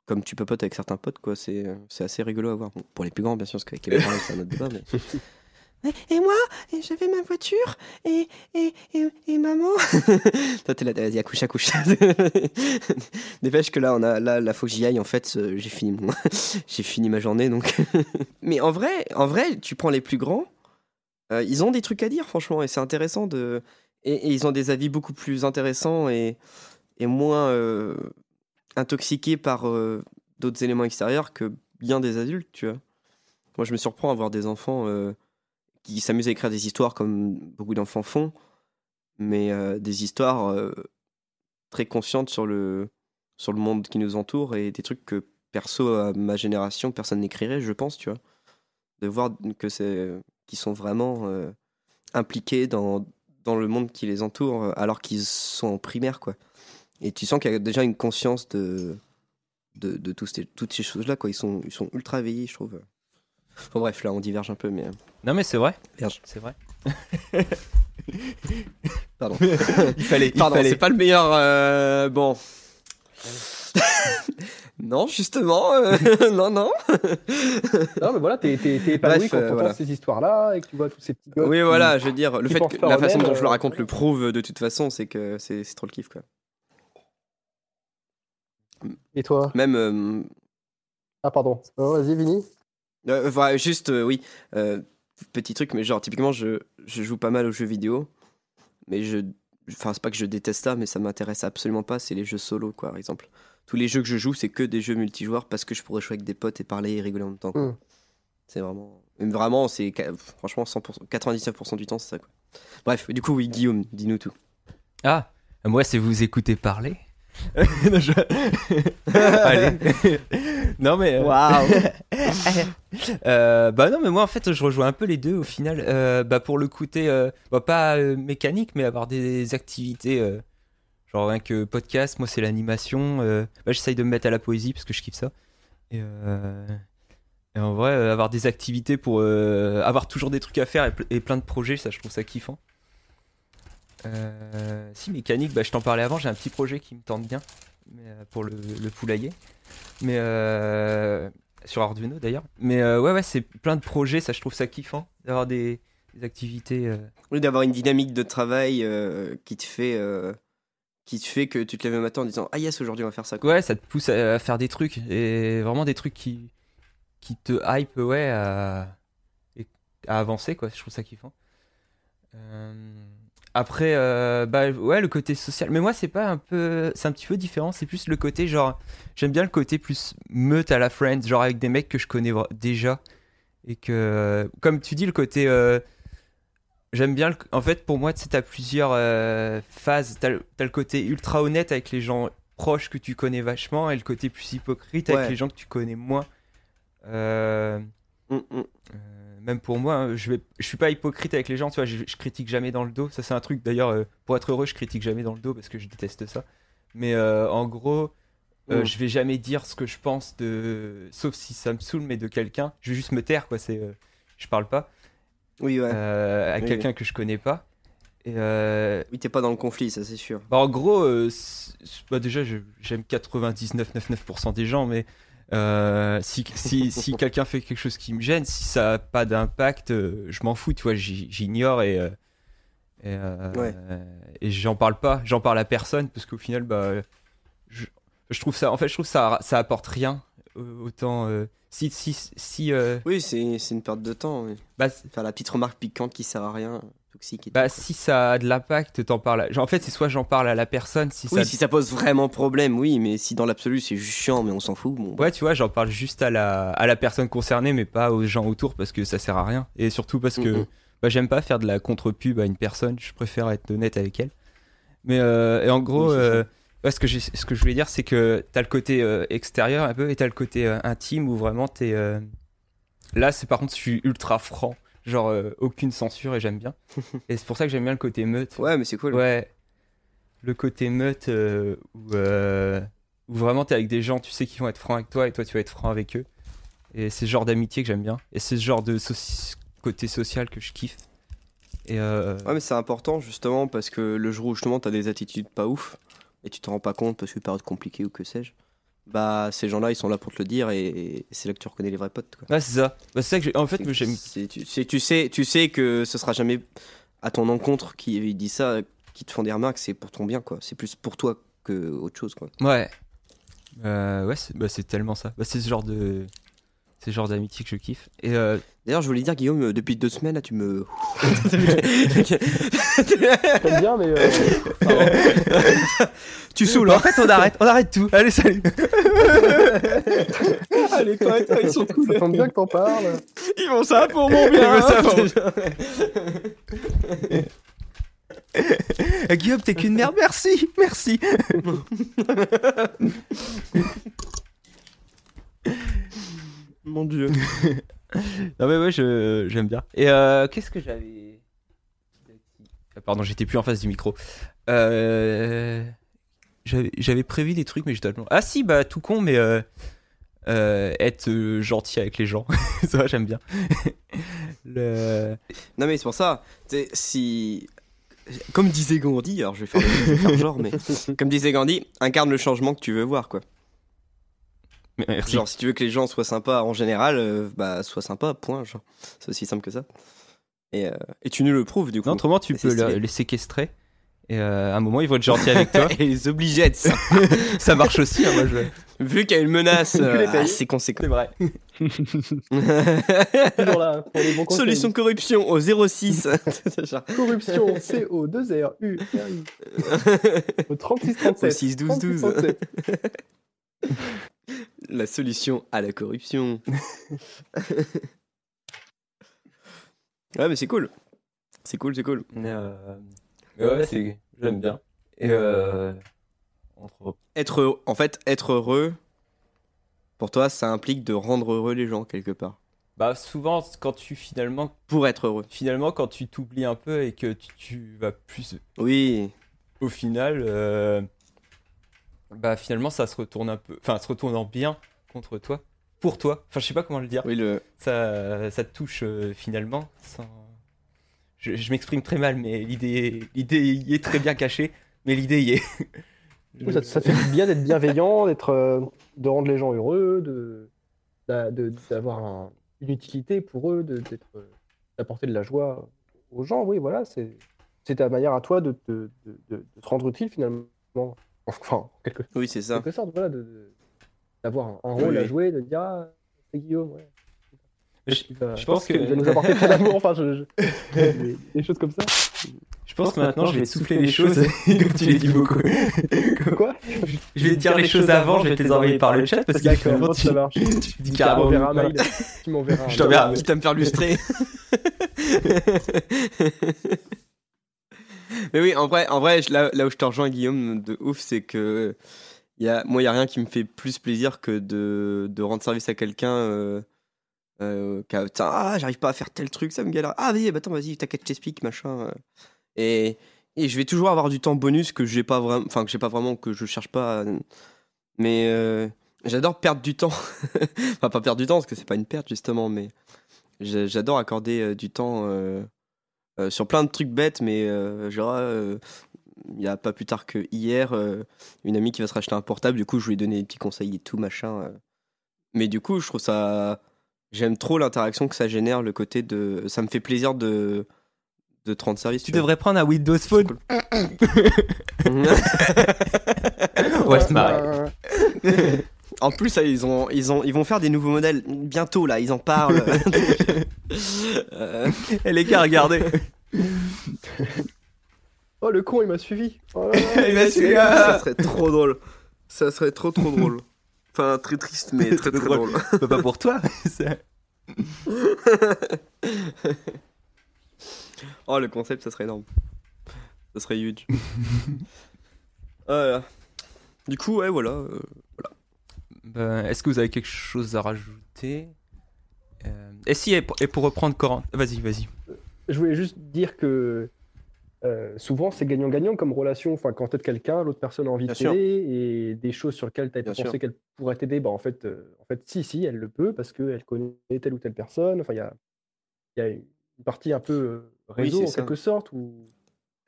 comme tu papotes avec certains potes, quoi. C'est, c'est assez rigolo à voir. Bon, pour les plus grands, bien sûr, parce qu'avec les parents, c'est un autre débat, mais. (laughs) Et moi, j'avais ma voiture, et, et, et, et maman. (laughs) Toi, t'es là, vas-y, accouche, accouche. (laughs) Dépêche que là, on a, là, là, faut que j'y aille. En fait, j'ai fini, mon... j'ai fini ma journée, donc. Mais en vrai, en vrai, tu prends les plus grands, euh, ils ont des trucs à dire, franchement, et c'est intéressant de. Et, ils ont des avis beaucoup plus intéressants et, et moins euh, intoxiqués par euh, d'autres éléments extérieurs que bien des adultes, tu vois. Moi, je me surprends à voir des enfants qui s'amusent à écrire des histoires comme beaucoup d'enfants font, mais des histoires très conscientes sur le, sur le monde qui nous entoure et des trucs que perso à ma génération personne n'écrirait, je pense, tu vois. De voir que c'est sont vraiment euh, impliqués dans, dans le monde qui les entoure euh, alors qu'ils sont en primaire, quoi. Et tu sens qu'il y a déjà une conscience de, de, de ces- toutes ces choses-là, quoi. Ils sont, ils sont ultra éveillés, je trouve. Bref, là, on diverge un peu, mais. euh, Non, mais c'est vrai. C'est vrai. (laughs) Pardon. (laughs) Il fallait. il Pardon, c'est pas le meilleur. euh, bon. (laughs) non, justement. euh, (laughs) non, non. Non, mais voilà, t'es épanoui quand euh, t'entends voilà. ces histoires-là et que tu vois tous ces petits gosses. Oui, voilà, je veux dire, le fait que la façon dont je le euh, raconte le prouve de toute façon, c'est que c'est trop le kiff, quoi. Et toi? Même. euh, Ah, pardon. Oh, Vas-y, Vini. Euh, juste, euh, oui, petit truc, mais genre, typiquement, je, je joue pas mal aux jeux vidéo, mais je. Enfin, c'est pas que je déteste ça, mais ça m'intéresse absolument pas, c'est les jeux solo, quoi, par exemple. Tous les jeux que je joue, c'est que des jeux multijoueurs parce que je pourrais jouer avec des potes et parler et rigoler en même temps, quoi. Mm. C'est vraiment. mais Vraiment, c'est. Franchement, 100%, 99% du temps, c'est ça, quoi. Bref, du coup, oui, Guillaume, dis-nous tout. Ah, moi, c'est vous écouter parler. (laughs) Non, je- (laughs) Allez. non, mais. euh, Waouh! (laughs) Euh, bah non mais moi en fait je rejoins un peu les deux au final euh, bah pour le côté euh, bah, pas mécanique mais avoir des activités Genre rien que podcast, moi c'est l'animation. bah, j'essaye de me mettre à la poésie parce que je kiffe ça. Et, et en vrai, avoir des activités pour avoir toujours des trucs à faire et plein de projets, ça je trouve ça kiffant. Euh, si mécanique, bah, je t'en parlais avant, j'ai un petit projet qui me tente bien mais, euh, pour le, le poulailler. Mais euh, sur Arduino d'ailleurs. Mais ouais, ouais, c'est plein de projets, ça je trouve ça kiffant d'avoir des, des activités. Oui, d'avoir une dynamique de travail qui te fait. qui te fait que tu te lèves le matin en disant Ah yes, aujourd'hui on va faire ça. Quoi. Ouais, ça te pousse à, à faire des trucs et vraiment des trucs qui, qui te hype, ouais, à, avancer, quoi. Je trouve ça kiffant. Euh, après, euh, bah ouais, le côté social. Mais moi, c'est pas un peu, c'est un petit peu différent. C'est plus le côté genre, j'aime bien le côté plus meute à la Friends, genre avec des mecs que je connais déjà et que, comme tu dis, le côté euh, J'aime bien, le- en fait, pour moi, tu sais, t'as plusieurs euh, phases. T'as le, le côté ultra honnête avec les gens proches que tu connais vachement et le côté plus hypocrite avec les gens que tu connais moins. Euh, Mm, mm. Même pour moi, hein, je, vais, je suis pas hypocrite avec les gens, tu vois, je, je critique jamais dans le dos. Ça, c'est un truc, d'ailleurs, euh, pour être heureux, je critique jamais dans le dos parce que je déteste ça. Mais euh, en gros, euh, Mm. je vais jamais dire ce que je pense de. Sauf si ça me saoule, mais de quelqu'un. Je vais juste me taire, quoi. C'est, euh, je parle pas Oui, ouais. à Oui, quelqu'un que je connais pas. Et euh, Oui, t'es pas dans le conflit, ça c'est sûr. bah, en gros, euh, bah, déjà, j'aime 99,99% des gens, mais euh, si, si, si (laughs) quelqu'un fait quelque chose qui me gêne, si ça a pas d'impact, euh, je m'en fous, tu vois, j'ig- j'ignore et, euh, et, Ouais. et j'en parle pas, j'en parle à personne parce qu'au final, bah, je, je trouve ça, en fait, je trouve ça, ça apporte rien. Autant si si si Oui, c'est c'est une perte de temps. oui. bah, Faire la petite remarque piquante qui sert à rien, toxique et Bah, tout, si ça a de l'impact, t'en parles. à- En fait, c'est soit j'en parle à la personne, si Oui, ça. si ça pose vraiment problème, oui, mais si dans l'absolu c'est juste chiant, mais on s'en fout. Bon, Ouais, tu vois, j'en parle juste à la, à la personne concernée, mais pas aux gens autour parce que ça sert à rien. Et surtout parce que bah, j'aime pas faire de la contre-pub à une personne, je préfère être honnête avec elle. Mais euh, et en gros, Oui, euh, ouais, ce, que ce que je voulais dire, c'est que t'as le côté euh, extérieur un peu et t'as le côté intime où vraiment t'es. Là, c'est par contre, je suis ultra franc. Genre, euh, aucune censure et j'aime bien. (laughs) et c'est pour ça que j'aime bien le côté meute. Ouais, mais c'est cool. Ouais. Le côté meute euh, où, euh, où vraiment t'es avec des gens, tu sais qu'ils vont être francs avec toi et toi tu vas être franc avec eux. Et c'est ce genre d'amitié que j'aime bien. Et c'est ce genre de côté social que je kiffe. Et Ouais, mais c'est important justement parce que le jour où justement t'as des attitudes pas ouf et tu t'en rends pas compte parce que période compliquée ou que sais-je, bah ces gens-là ils sont là pour te le dire et, et c'est là que tu reconnais les vrais potes. Quoi. ouais, c'est ça. Bah, c'est ça que en fait, j'aime. Tu, tu sais, tu sais que ce sera jamais à ton encontre qui dit ça, qui te font des remarques, c'est pour ton bien quoi. C'est plus pour toi que autre chose quoi. Ouais. Euh, ouais, c'est bah, c'est tellement ça. Bah, c'est ce genre de. C'est ce genre d'amitié que je kiffe. Et euh, D'ailleurs, je voulais dire Guillaume, euh, depuis deux semaines là, tu me. (laughs) J'aime bien, mais. euh, (laughs) tu saoules. en fait, on arrête, on arrête tout. Allez, salut. (laughs) Allez, toi, toi, ils sont cool. Ça tombe bien que t'en parles. Ils vont ça pour mon Ils bien. vont ça pour- Eh, Guillaume, t'es qu'une merde. Merci, merci. Mon dieu. (laughs) Non mais ouais, je- j'aime bien. Et euh, qu'est-ce que j'avais... Ah, Pardon, j'étais plus en face du micro. Euh, J'avais j'avais prévu des trucs, mais je dois... le- Ah si, bah tout con, mais euh, euh, être gentil avec les gens. (laughs) ça va, j'aime bien. (laughs) Le... Non mais c'est pour ça. tu sais, Si, comme disait Gandhi, alors je vais faire, le- genre, mais comme disait Gandhi, incarne le changement que tu veux voir quoi. Merci. Genre si tu veux que les gens soient sympas en général, euh, bah sois sympa, point. Genre, c'est aussi simple que ça. Et, euh, et tu nous le prouves du coup. Non, autrement, tu peux le- les séquestrer. Et euh, à un moment, ils vont être gentils avec toi. (laughs) et les obliger à être ça. (laughs) ça marche aussi, hein, moi je... Vu qu'il y a une menace euh, assez conséquente. C'est vrai. (laughs) Toujours là pour les bons conseils. Solution corruption au 06. Genre, Corruption, CO, 2 R, U, R, I. Au 36 au 37. 6 12 12. La solution à la corruption. (laughs) ouais, mais c'est cool. C'est cool, c'est cool. Mais, euh, mais ouais, c'est... j'aime bien. Et euh... entre- Être, heureux- en fait, être heureux, pour toi, ça implique de rendre heureux les gens quelque part. Bah souvent, quand tu finalement Pour être heureux. finalement, quand tu t'oublies un peu et que tu, tu vas plus. Oui. au final, euh, bah finalement, ça se retourne un peu, enfin, se retourne en bien contre toi, pour toi. Enfin, je sais pas comment le dire. Oui, le... Ça, ça te touche euh, finalement. sans- Je, je m'exprime très mal, mais l'idée, l'idée y est très bien cachée. Mais l'idée y est. (laughs) Oui, ça, ça fait du bien d'être bienveillant, d'être, euh, de rendre les gens heureux, de, d'a- de- d'avoir un- une utilité pour eux, de, d'être, euh, d'apporter de la joie aux gens. Oui, voilà, c'est, c'est ta manière à toi de, de, de- de te rendre utile finalement. (laughs) Enfin, en quelque, Oui, c'est ça. quelque sorte, voilà, de, de- d'avoir un, un rôle Oui, à jouer, de dire ah, c'est Guillaume, ouais. Je, pense que- nous (laughs) apporter plein d'amour, enfin, je- je- des, des choses comme ça. je pense que maintenant, je vais te souffler les choses, (laughs) comme tu l'as dit beaucoup. Quoi? Je vais te dire les choses avant, je vais te les envoyer par le chat parce que finalement, tu, tu dis Tu carrément. Tu m'enverras Je t'enverrai un faire lustrer. Mais oui, en vrai, en vrai là, où je te rejoins, Guillaume, de ouf, c'est que y a, moi, il n'y a rien qui me fait plus plaisir que de, rendre service à quelqu'un. Euh, euh, qui a- ah, j'arrive pas à faire tel truc, ça me galère. Ah, vas-y, bah, attends, vas-y, t'inquiète, je t'explique, machin. euh. Et, je vais toujours avoir du temps bonus que j'ai pas vraiment, enfin, que j'ai pas vraiment, que je cherche pas. à- Mais j'adore perdre du temps. (laughs) enfin, pas perdre du temps, parce que c'est pas une perte, justement, mais j'a- j'adore accorder du temps euh, euh, sur plein de trucs bêtes, mais euh, genre, euh, il y a pas plus tard que hier, euh, une amie qui va se racheter un portable, du coup, je lui ai donné des petits conseils et tout, machin. euh. Mais du coup, je trouve ça. J'aime trop l'interaction que ça génère, le côté de. Ça me fait plaisir de. De te rendre service. Tu devrais prendre un Windows Phone. On va se marrer. Euh, En plus, là, ils, ont, ils, ont, ils vont faire des nouveaux modèles bientôt, là, ils en parlent. (laughs) Euh, Et les gars, regardez. Oh, le con, il m'a suivi. Oh là là. (laughs) Il m'a suivi. ça serait trop drôle. Ça serait trop trop drôle. Enfin, très triste, mais très très drôle. drôle. Bah, pas pour toi. ça- (laughs) Oh, le concept, ça serait énorme. Ça serait huge. Voilà. Du coup, ouais, voilà. Bah, Est-ce que vous avez quelque chose à rajouter? Euh, Et si, et pour, et pour reprendre Coran. Vas-y, vas-y. Je voulais juste dire que euh, souvent, c'est gagnant-gagnant comme relation. Enfin, quand t'aides quelqu'un, l'autre personne a envie de t'aider et des choses sur lesquelles tu as Bien pensé sûr. qu'elle pourrait t'aider, bah, en, fait, euh, en fait, si, si, elle le peut parce qu'elle connaît telle ou telle personne. Enfin, il y a, il y a une partie un peu Oui, réseau en ça. quelque sorte où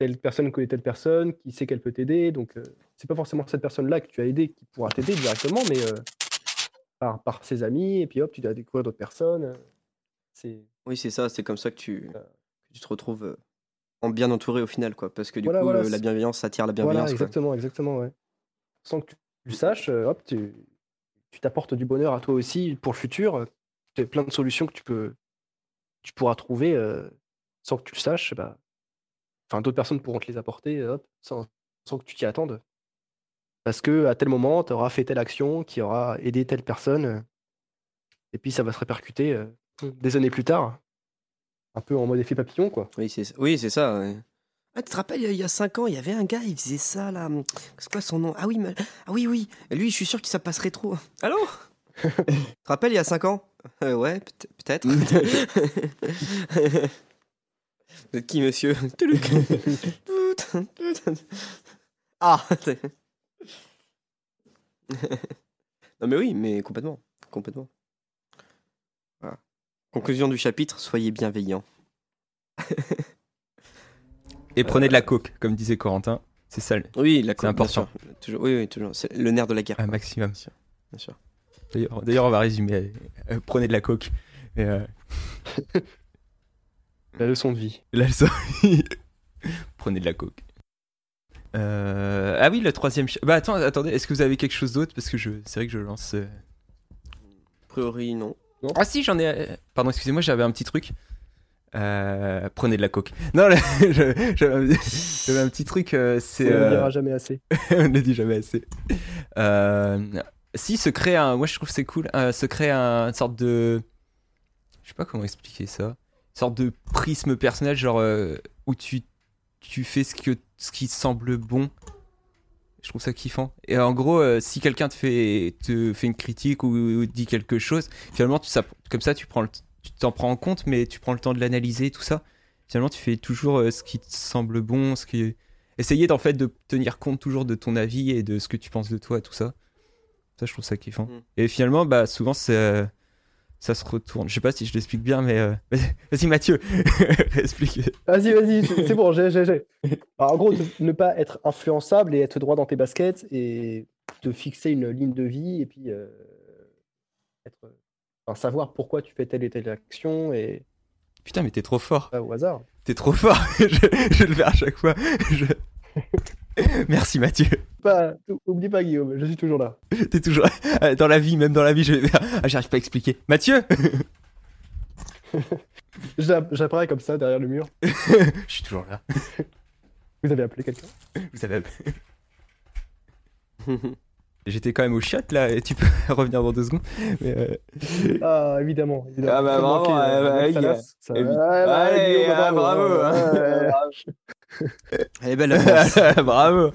telle personne connaît telle personne qui sait qu'elle peut t'aider. Donc, euh, c'est pas forcément cette personne-là que tu as aidé qui pourra t'aider directement, mais euh, par, par ses amis, et puis hop, tu dois découvrir d'autres personnes. euh, C'est Oui, c'est ça, c'est comme ça que tu, que tu te retrouves en bien entouré au final, quoi. Parce que du Voilà, coup, voilà, la bienveillance attire la Voilà, bienveillance. quoi. exactement, exactement, ouais. Sans que tu, saches, hop, tu tu t'apportes du bonheur à toi aussi pour le futur. Tu as plein de solutions que tu peux, tu pourras trouver euh, sans que tu le saches. Bah, enfin, d'autres personnes pourront te les apporter, hop, sans, sans que tu t'y attendes. Parce que à tel moment, tu auras fait telle action qui aura aidé telle personne, et puis ça va se répercuter euh, des années plus tard, un peu en mode effet papillon, quoi. Oui, c'est oui, c'est ça. ouais. Ah, tu te rappelles, il y a 5 ans, il y avait un gars, il faisait ça là. hum, C'est quoi son nom? Ah oui, mais- ah oui, oui. Lui, je suis sûr que ça passerait trop. Allô? (laughs) Tu te rappelles, il y a 5 ans? Euh, Ouais, peut- peut-être. (laughs) Vous êtes qui, monsieur. (laughs) Ah (laughs) Non, mais oui, mais complètement. Complètement. Voilà. Conclusion du chapitre soyez bienveillants. Et prenez de la coke, comme disait Corentin. C'est ça, le- Oui, la C'est co- bien important. Toujours, oui, oui, toujours. C'est le nerf de la guerre. un maximum. Bien sûr. D'ailleurs, d'ailleurs, on va résumer. Euh, prenez de la coke. Et, euh, (laughs) La leçon de vie. la leçon. (laughs) prenez de la coke. Euh, Ah oui, le troisième. Bah attends, attendez, est-ce que vous avez quelque chose d'autre? Parce que je, c'est vrai que je lance. euh, A priori, non. Ah si, j'en ai. euh, Pardon, excusez-moi, j'avais un petit truc. Euh, Prenez de la coke. (laughs) Non, là, je- j'avais un- j'avais un petit truc. euh, On c'est. ne le euh, dira jamais assez. (laughs) on ne le dit jamais assez. Euh, si se crée un, moi je trouve que c'est cool, euh, se crée un, une sorte de, je sais pas comment expliquer ça, sorte de prisme personnel genre euh, où tu tu fais ce que ce qui te semble bon. Je trouve ça kiffant. Et en gros, euh, si quelqu'un te fait te fait une critique ou, ou dit quelque chose, finalement tu ça, comme ça tu prends le, tu t'en prends en compte, mais tu prends le temps de l'analyser tout ça. Finalement, tu fais toujours euh, ce qui te semble bon, ce qui essayer d'en fait de tenir compte toujours de ton avis et de ce que tu penses de toi et tout ça. Ça, je trouve ça kiffant. Mm. Et finalement, bah, souvent, c'est- ça se retourne. Je sais pas si je l'explique bien, mais euh, (laughs) vas-y, Mathieu, (laughs) explique. Vas-y, vas-y, c'est bon, j'ai, j'ai, j'ai. Alors, en gros, ne- ne pas être influençable et être droit dans tes baskets et te fixer une ligne de vie et puis euh, être, enfin, savoir pourquoi tu fais telle et telle action et Putain, mais t'es trop fort. pas au hasard. T'es trop fort. (laughs) je, je le fais à chaque fois. Je- (laughs) Merci, Mathieu. Pas, oublie pas, Guillaume, je suis toujours là. (laughs) T'es toujours euh, dans la vie, même dans la vie, je. (laughs) Ah, j'arrive pas à expliquer. Mathieu J'a- J'apparais comme ça derrière le mur. Je suis toujours là. Vous avez appelé quelqu'un? Vous savez. J'étais quand même au chat là, et tu peux revenir dans deux secondes. Mais, euh, Ah, évidemment. évidemment. Ah bah bravo, euh, bah, Allez, ah, bravo, ouais, ouais, ouais. Elle est belle la France. (laughs) Bravo.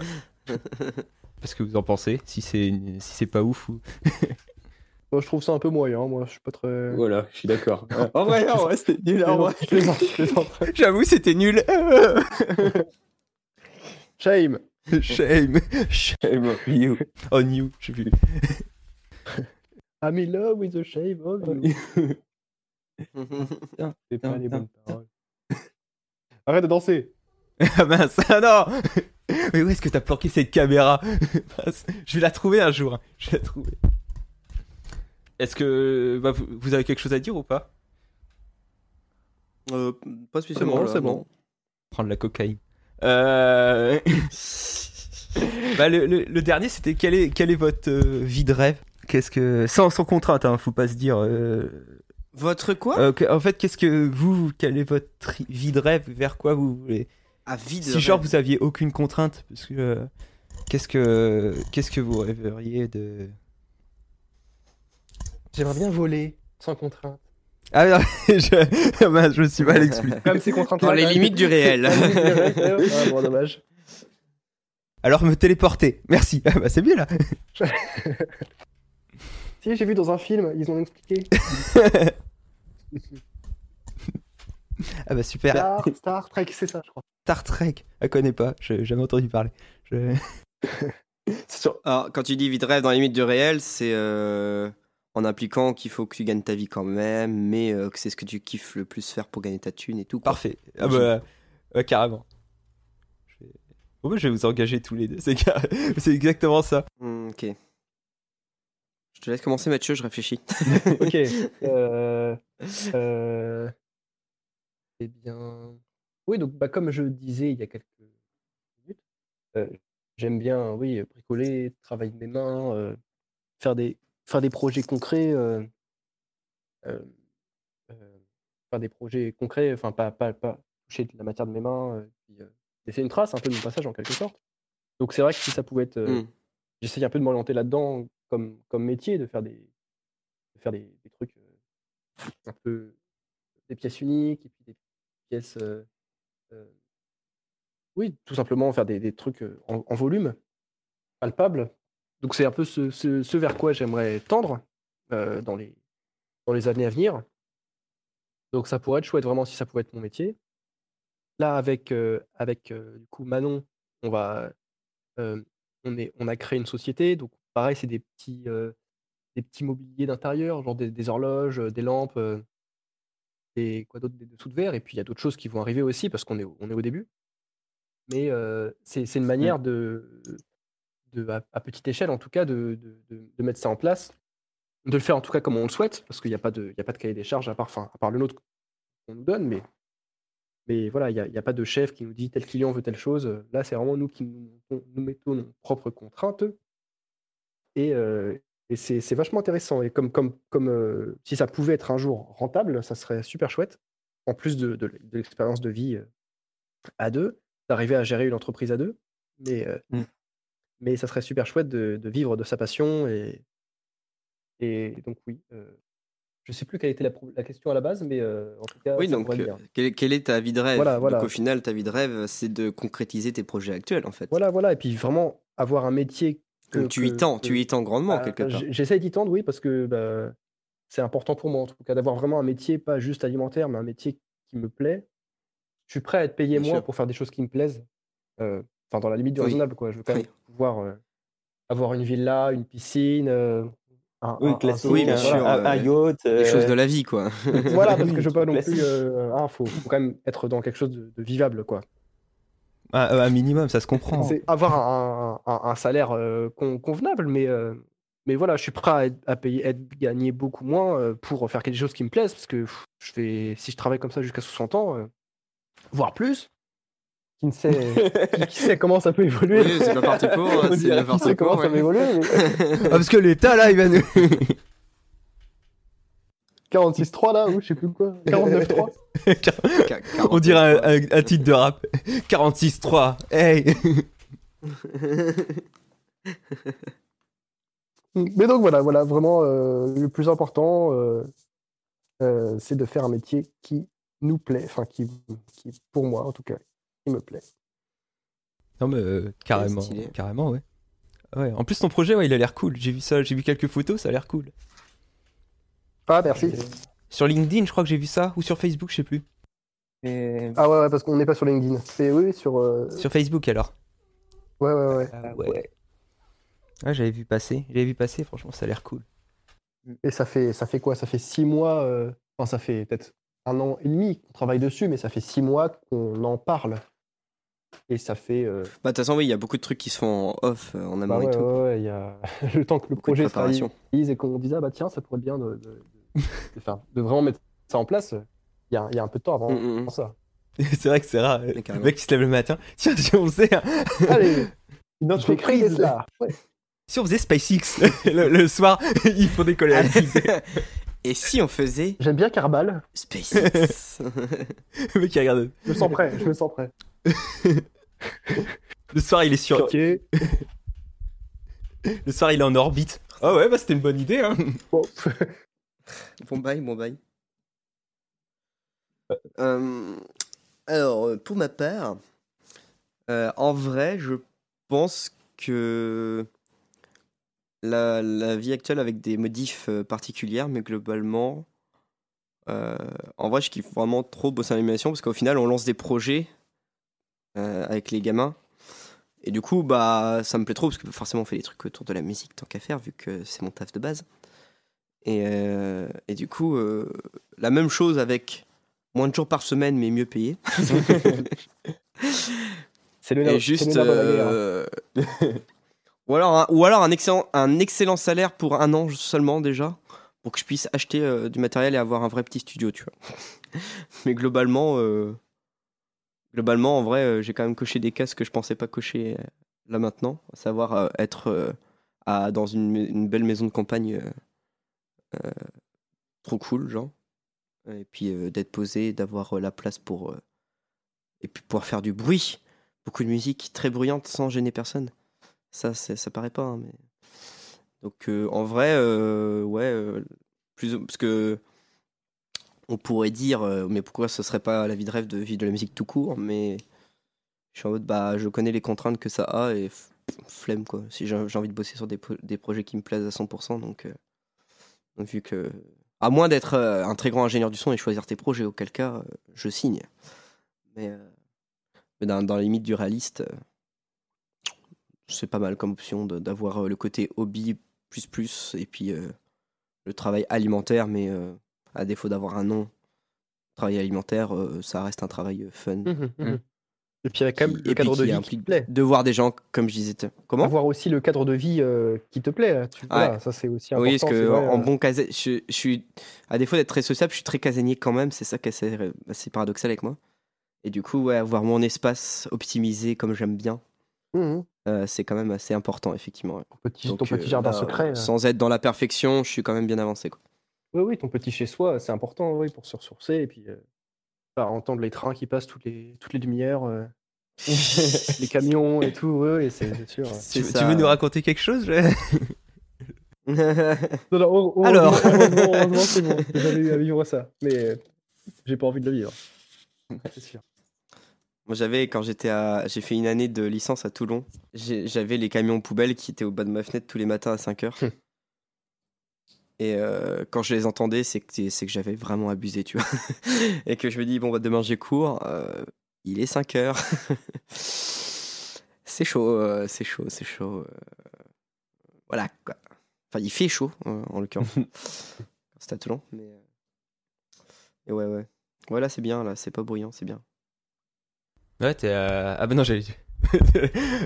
(laughs) Parce que vous en pensez Si c'est une- si c'est pas ouf ou. (laughs) Bon, je trouve ça un peu moyen, moi, je suis pas très... Voilà, je suis d'accord. En vrai, en vrai, c'était nul. En vrai. Je plaisante, je plaisante. J'avoue, c'était nul. Shame Shame. Shame You. on you. Je sais plus. I'm in love with the shame of you. C'est pas les bonnes paroles. Arrête de danser Ah mince, ah non Mais où est-ce que t'as planqué cette caméra Mince, Je vais la trouver un jour. hein. Je vais la trouver. Est-ce que bah, vous, vous avez quelque chose à dire ou pas? Euh, pas spécialement. C'est bon. Prendre la cocaïne. Euh... (laughs) bah, le, le- le dernier, c'était quelle est, quelle est votre euh, vie de rêve? Qu'est-ce que sans, sans contrainte, hein, faut pas se dire. euh, Votre quoi? euh, en fait, qu'est-ce que vous, quelle est votre vie de rêve? Vers quoi vous voulez? À vide. Si genre vous aviez aucune contrainte, parce que euh, qu'est-ce que qu'est-ce que vous rêveriez de? J'aimerais bien voler, sans contrainte. Ah non, (laughs) je, me suis mal expliqué. Comme ces contraintes Dans les limites du réel. ah, bon, (laughs) dommage. Alors me téléporter. Merci. Ah bah c'est bien là. (laughs) Si, j'ai vu dans un film, ils ont expliqué. Ah bah super. Star, Star Trek, c'est ça, je crois. Star Trek. Je connais pas. J'ai jamais entendu parler. Je- (laughs) C'est sûr. Alors, quand tu dis vie de rêve dans les limites du réel, c'est euh, en impliquant qu'il faut que tu gagnes ta vie quand même, mais euh, que c'est ce que tu kiffes le plus faire pour gagner ta thune et tout. quoi. Parfait. Ah bah ouais, carrément. Je vais... Bon, bah, je vais vous engager tous les deux. (laughs) C'est car- exactement ça. Hmm, ok. Je te laisse commencer, Mathieu, je réfléchis. (laughs) Ok. Euh, euh, eh bien. Oui, donc bah, comme je disais il y a quelques minutes, euh, j'aime bien, oui, bricoler, travailler mes mains, euh, faire des faire des projets concrets, euh, faire des projets concrets, enfin pas, pas, pas toucher de la matière de mes mains, puis, laisser une trace un peu de mon passage en quelque sorte. Donc c'est vrai que si ça pouvait être, Hmm. j'essaye un peu de m'orienter là-dedans comme, comme métier, de faire des, de faire des, des trucs un peu des pièces uniques et puis des pièces oui tout simplement faire des, trucs euh, en, volume palpable. Donc c'est un peu ce, vers quoi j'aimerais tendre euh, dans les années à venir. Donc ça pourrait être chouette vraiment si ça pouvait être mon métier. Là avec euh, avec du coup Manon on va on a créé une société. Donc pareil c'est des petits mobiliers d'intérieur, genre des, horloges, des lampes, des quoi d'autre, des dessous de verre, et puis il y a d'autres choses qui vont arriver aussi parce qu'on est, au- on est au début. Mais euh, c'est c'est une manière de, de à, à petite échelle en tout cas, de, de- de- mettre ça en place, de le faire en tout cas comme on le souhaite, parce qu'il n'y a pas de, il y a pas de cahier des charges à part, enfin, à part le nôtre qu'on nous donne, mais mais voilà, il n'y a, a pas de chef qui nous dit tel client veut telle chose. Là, c'est vraiment nous qui nous, nous mettons nos propres contraintes. Et, euh, et c'est vachement intéressant. Et comme, comme, comme euh, si ça pouvait être un jour rentable, ça serait super chouette. En plus de, de, de l'expérience de vie euh, à deux, d'arriver à gérer une entreprise à deux. Mais, euh, Mm. mais ça serait super chouette de, de vivre de sa passion. Et, et donc, oui. euh, je sais plus quelle était la, question à la base, mais en tout cas, Oui, donc, quelle, quelle est ta vie de rêve? Voilà, voilà. Donc, au final, ta vie de rêve, c'est de concrétiser tes projets actuels, en fait. Voilà, voilà. Et puis vraiment avoir un métier. Que- Donc, tu y tends, que- tu y tends grandement, Bah, quelque part. J'essaie d'y tendre, oui, parce que bah, c'est important pour moi, en tout cas, d'avoir vraiment un métier, pas juste alimentaire, mais un métier qui me plaît. Je suis prêt à être payé Bien moins sûr. pour faire des choses qui me plaisent. Euh, enfin, dans la limite du Oui. raisonnable, quoi. Je veux quand même Oui. pouvoir euh, avoir une villa, une piscine, euh, un, Oui, un- un classique, bien sûr, un, un yacht. Les euh, choses de la vie, quoi. Voilà, parce que je veux (laughs) pas non plus. Euh, hein, faut, faut quand même être dans quelque chose de, de vivable, quoi. Ah, euh, un minimum, ça se comprend. C'est avoir un, un- un salaire euh, con- convenable, mais, euh, mais voilà, je suis prêt à, être- à payer, être gagner beaucoup moins euh, pour faire quelque chose qui me plaise, parce que pff, je fais, si je travaille comme ça jusqu'à 60 ans, euh, voire plus, qui ne sait, qui, qui sait comment ça peut évoluer. Oui, c'est quoi, (laughs) On c'est comment ça va évoluer, mais (laughs) Ah, parce que l'État, là, il va nous. 46.3 là, ou je sais plus quoi, (laughs) 49.3. Ca- On dirait un, 49, un- un titre de rap. 46-3. Hey (laughs) Mais donc voilà, voilà, vraiment euh, le plus important, euh, euh, c'est de faire un métier qui nous plaît, enfin qui, qui, pour moi en tout cas, qui me plaît. Non, mais euh, carrément. Carrément, ouais. Ouais. En plus, ton projet, ouais, il a l'air cool. J'ai vu ça, j'ai vu quelques photos, ça a l'air cool. Ah merci. Sur LinkedIn, je crois que j'ai vu ça, ou sur Facebook, je sais plus. Et- Ah ouais, ouais parce qu'on n'est pas sur LinkedIn. C'est oui, sur. euh, Sur Facebook alors. Ouais, ouais, ouais. ah, ouais. ouais. Ouais, j'avais vu passer. J'avais vu passer, franchement, ça a l'air cool. Et ça fait, ça fait quoi? Ça fait six mois. euh, Enfin, ça fait peut-être un an et demi qu'on travaille dessus, mais ça fait six mois qu'on en parle. Et ça fait. euh, Bah, de toute façon, oui, il y a beaucoup de trucs qui se font en off, euh, en amont bah ouais, et tout. ouais, ouais, il y a (laughs) le temps que le Beaucoup projet se réalise et qu'on dise ah bah tiens, ça pourrait bien de, de, de- (laughs) de faire- de vraiment mettre ça en place. Il y a, il y a un peu de temps avant, Mm, mm, mm. ça. (laughs) c'est vrai que c'est rare. Le mec qui se lève le matin. (laughs) Tiens, si on faisait, un- Allez, Une entreprise. Ouais. si on faisait SpaceX le, le soir, il faut décoller à 6. Et si on faisait J'aime bien Carbal. SpaceX? Le mec, il regarde. Je me sens prêt. Je me sens prêt. Le soir, il est sur. Ok. Le soir, il est en orbite. Ah ouais, bah c'était une bonne idée, hein. Bon. Bon bail, bon bail. Euh, alors, pour ma part, euh, en vrai, je pense que la, vie actuelle avec des modifs euh, particulières, mais globalement, en vrai, je kiffe vraiment trop bosser en animation parce qu'au final, on lance des projets avec les gamins. Et du coup, bah, ça me plaît trop parce que forcément, on fait des trucs autour de la musique tant qu'à faire, vu que c'est mon taf de base. Et, euh, et du coup, euh, la même chose avec moins de jours par semaine, mais mieux payé. (laughs) C'est le Et juste. le euh, ou alors, un, ou alors un, excellent, un excellent salaire pour un an seulement déjà, pour que je puisse acheter du matériel et avoir un vrai petit studio, tu vois. (laughs) mais globalement, globalement, en vrai, euh, j'ai quand même coché des cases que je pensais pas cocher euh, là maintenant, à savoir euh, être à, dans une, une belle maison de campagne trop cool, genre. Et puis euh, d'être posé, d'avoir euh, la place pour. euh, et puis pouvoir faire du bruit. Beaucoup de musique très bruyante sans gêner personne. Ça, ça paraît pas, hein, mais. Donc euh, en vrai, euh, ouais, euh, plus parce que on pourrait dire, euh, mais pourquoi ce serait pas la vie de rêve de vivre de la musique tout court Mais je suis en mode, bah, je connais les contraintes que ça a et flemme quoi. Si j'ai envie de bosser sur des, pro- des projets qui me plaisent à 100%, donc, euh, donc vu que, à moins d'être euh, un très grand ingénieur du son et choisir tes projets, auquel cas euh, je signe. Mais, euh, mais dans, dans la limite du réaliste, c'est pas mal comme option d'avoir le côté hobby plus plus et puis euh, le travail alimentaire, mais euh, à défaut d'avoir un nom, travail alimentaire, euh, ça reste un travail fun. Mhm, mhm. Et puis avec quand même Qui- le cadre de vie qui te plaît. De voir des gens, comme je disais. Comment Avoir aussi le cadre de vie euh, qui te plaît. Tu, voilà, ça c'est aussi important. Oui, parce que vrai, en euh, bon casé, je, je suis, à défaut d'être très sociable, je suis très casanier quand même. C'est ça qui est assez, assez paradoxal avec moi. Et du coup, ouais, avoir mon espace optimisé comme j'aime bien, mhm. euh, c'est quand même assez important, effectivement. ton petit, Donc, ton petit jardin là, secret. Sans être dans la perfection, je suis quand même bien avancé. Quoi. Oui, oui, ton petit chez soi, c'est important oui, pour se ressourcer et puis entendre les trains qui passent toutes les, toutes les demi-heures, euh, (laughs) les camions et tout, oui, et c'est sûr. (laughs) C'est Tu, veux nous raconter quelque chose je- (laughs) Non, non, heure- heureusement- Alors. heureusement, heureusement, c'est bon, j'ai jamais eu à vivre ça, mais euh, j'ai pas envie de le vivre. C'est sûr. Moi, j'avais, quand j'étais à. J'ai fait une année de licence à Toulon, j'ai- j'avais les camions poubelles qui étaient au bas de ma fenêtre tous les matins à 5 heures. Et euh, quand je les entendais, c'est que, c'est que j'avais vraiment abusé, tu vois. (laughs) Et que je me dis, bon, bah, demain j'ai cours, euh, il est 5 heures. (laughs) c'est chaud, euh, c'est chaud, c'est chaud. euh, voilà quoi. Enfin, il fait chaud euh, en l'occurrence. (laughs) c'est à Toulon, mais. euh, Et ouais, ouais. Voilà, c'est bien là, c'est pas bruyant, c'est bien. Ouais, t'es. euh, Ah, bah non, j'allais.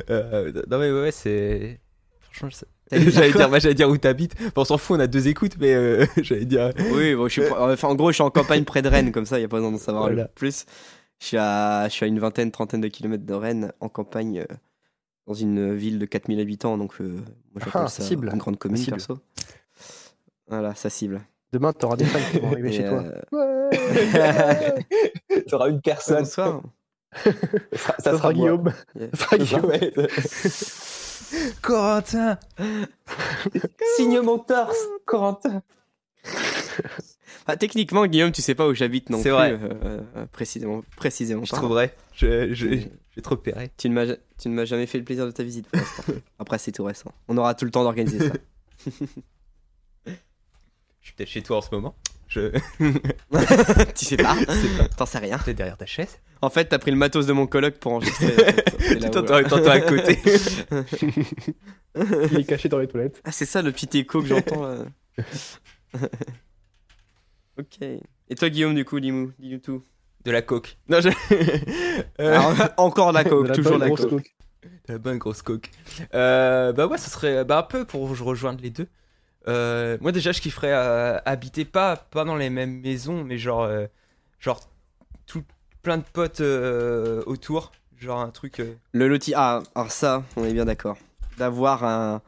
Euh, non, mais ouais, ouais, c'est. Franchement, dit (laughs) j'allais dire, moi, j'allais dire où t'habites. Bon, on s'en fout, on a deux écoutes, mais euh, (laughs) j'allais dire. Oui, bon, je suis, pro- enfin, en gros, je suis en campagne près de Rennes, comme ça, il n'y a pas besoin d'en savoir Voilà. le plus. Je suis, à, je suis à une vingtaine, trentaine de kilomètres de Rennes, en campagne, euh, dans une ville de 4000 habitants, donc euh, moi j'appelle Ah, ça cible. une grande commune, Cible. perso. Voilà, ça cible. Demain, t'auras des fans qui vont arriver Et, chez toi. euh, Ouais. (laughs) Tu auras une personne. Bonsoir. Ça, sera- Ça sera moi. Guillaume. Yeah. Ça sera- Guillaume. Corentin Signe mon torse, Corentin. Ah, techniquement, Guillaume, tu sais pas où j'habite non C'est plus. vrai. euh, euh, précisément, précisément Je pas. trouverai. Je, je, Et je vais te repérer. Tu ne m'as tu ne m'as jamais fait le plaisir de ta visite pour l'instant. (laughs) Après, c'est tout récent. On aura tout le temps d'organiser ça. (laughs) Je suis peut-être chez toi en ce moment. Je. (laughs) tu sais (laughs) pas T'en sais rien. Peut-être derrière ta chaise. En fait, t'as pris le matos de mon coloc pour enregistrer. (laughs) t'entends à côté. Il est caché dans les toilettes. Ah, c'est ça le petit écho que j'entends ok. Et toi, Guillaume, du coup, dis-nous dis tout. De la coke. Non, je. Euh, Alors, encore la coke, De la toujours la coke. coke. La bonne grosse coke. Euh, bah ouais, ce serait bah, un peu pour rejoindre les deux. Euh, moi déjà, je kifferais euh, habiter pas, pas dans les mêmes maisons, mais genre, euh, genre tout, plein de potes euh, autour. Genre un truc. Le loti. Ah, alors ça, on est bien d'accord. D'avoir un...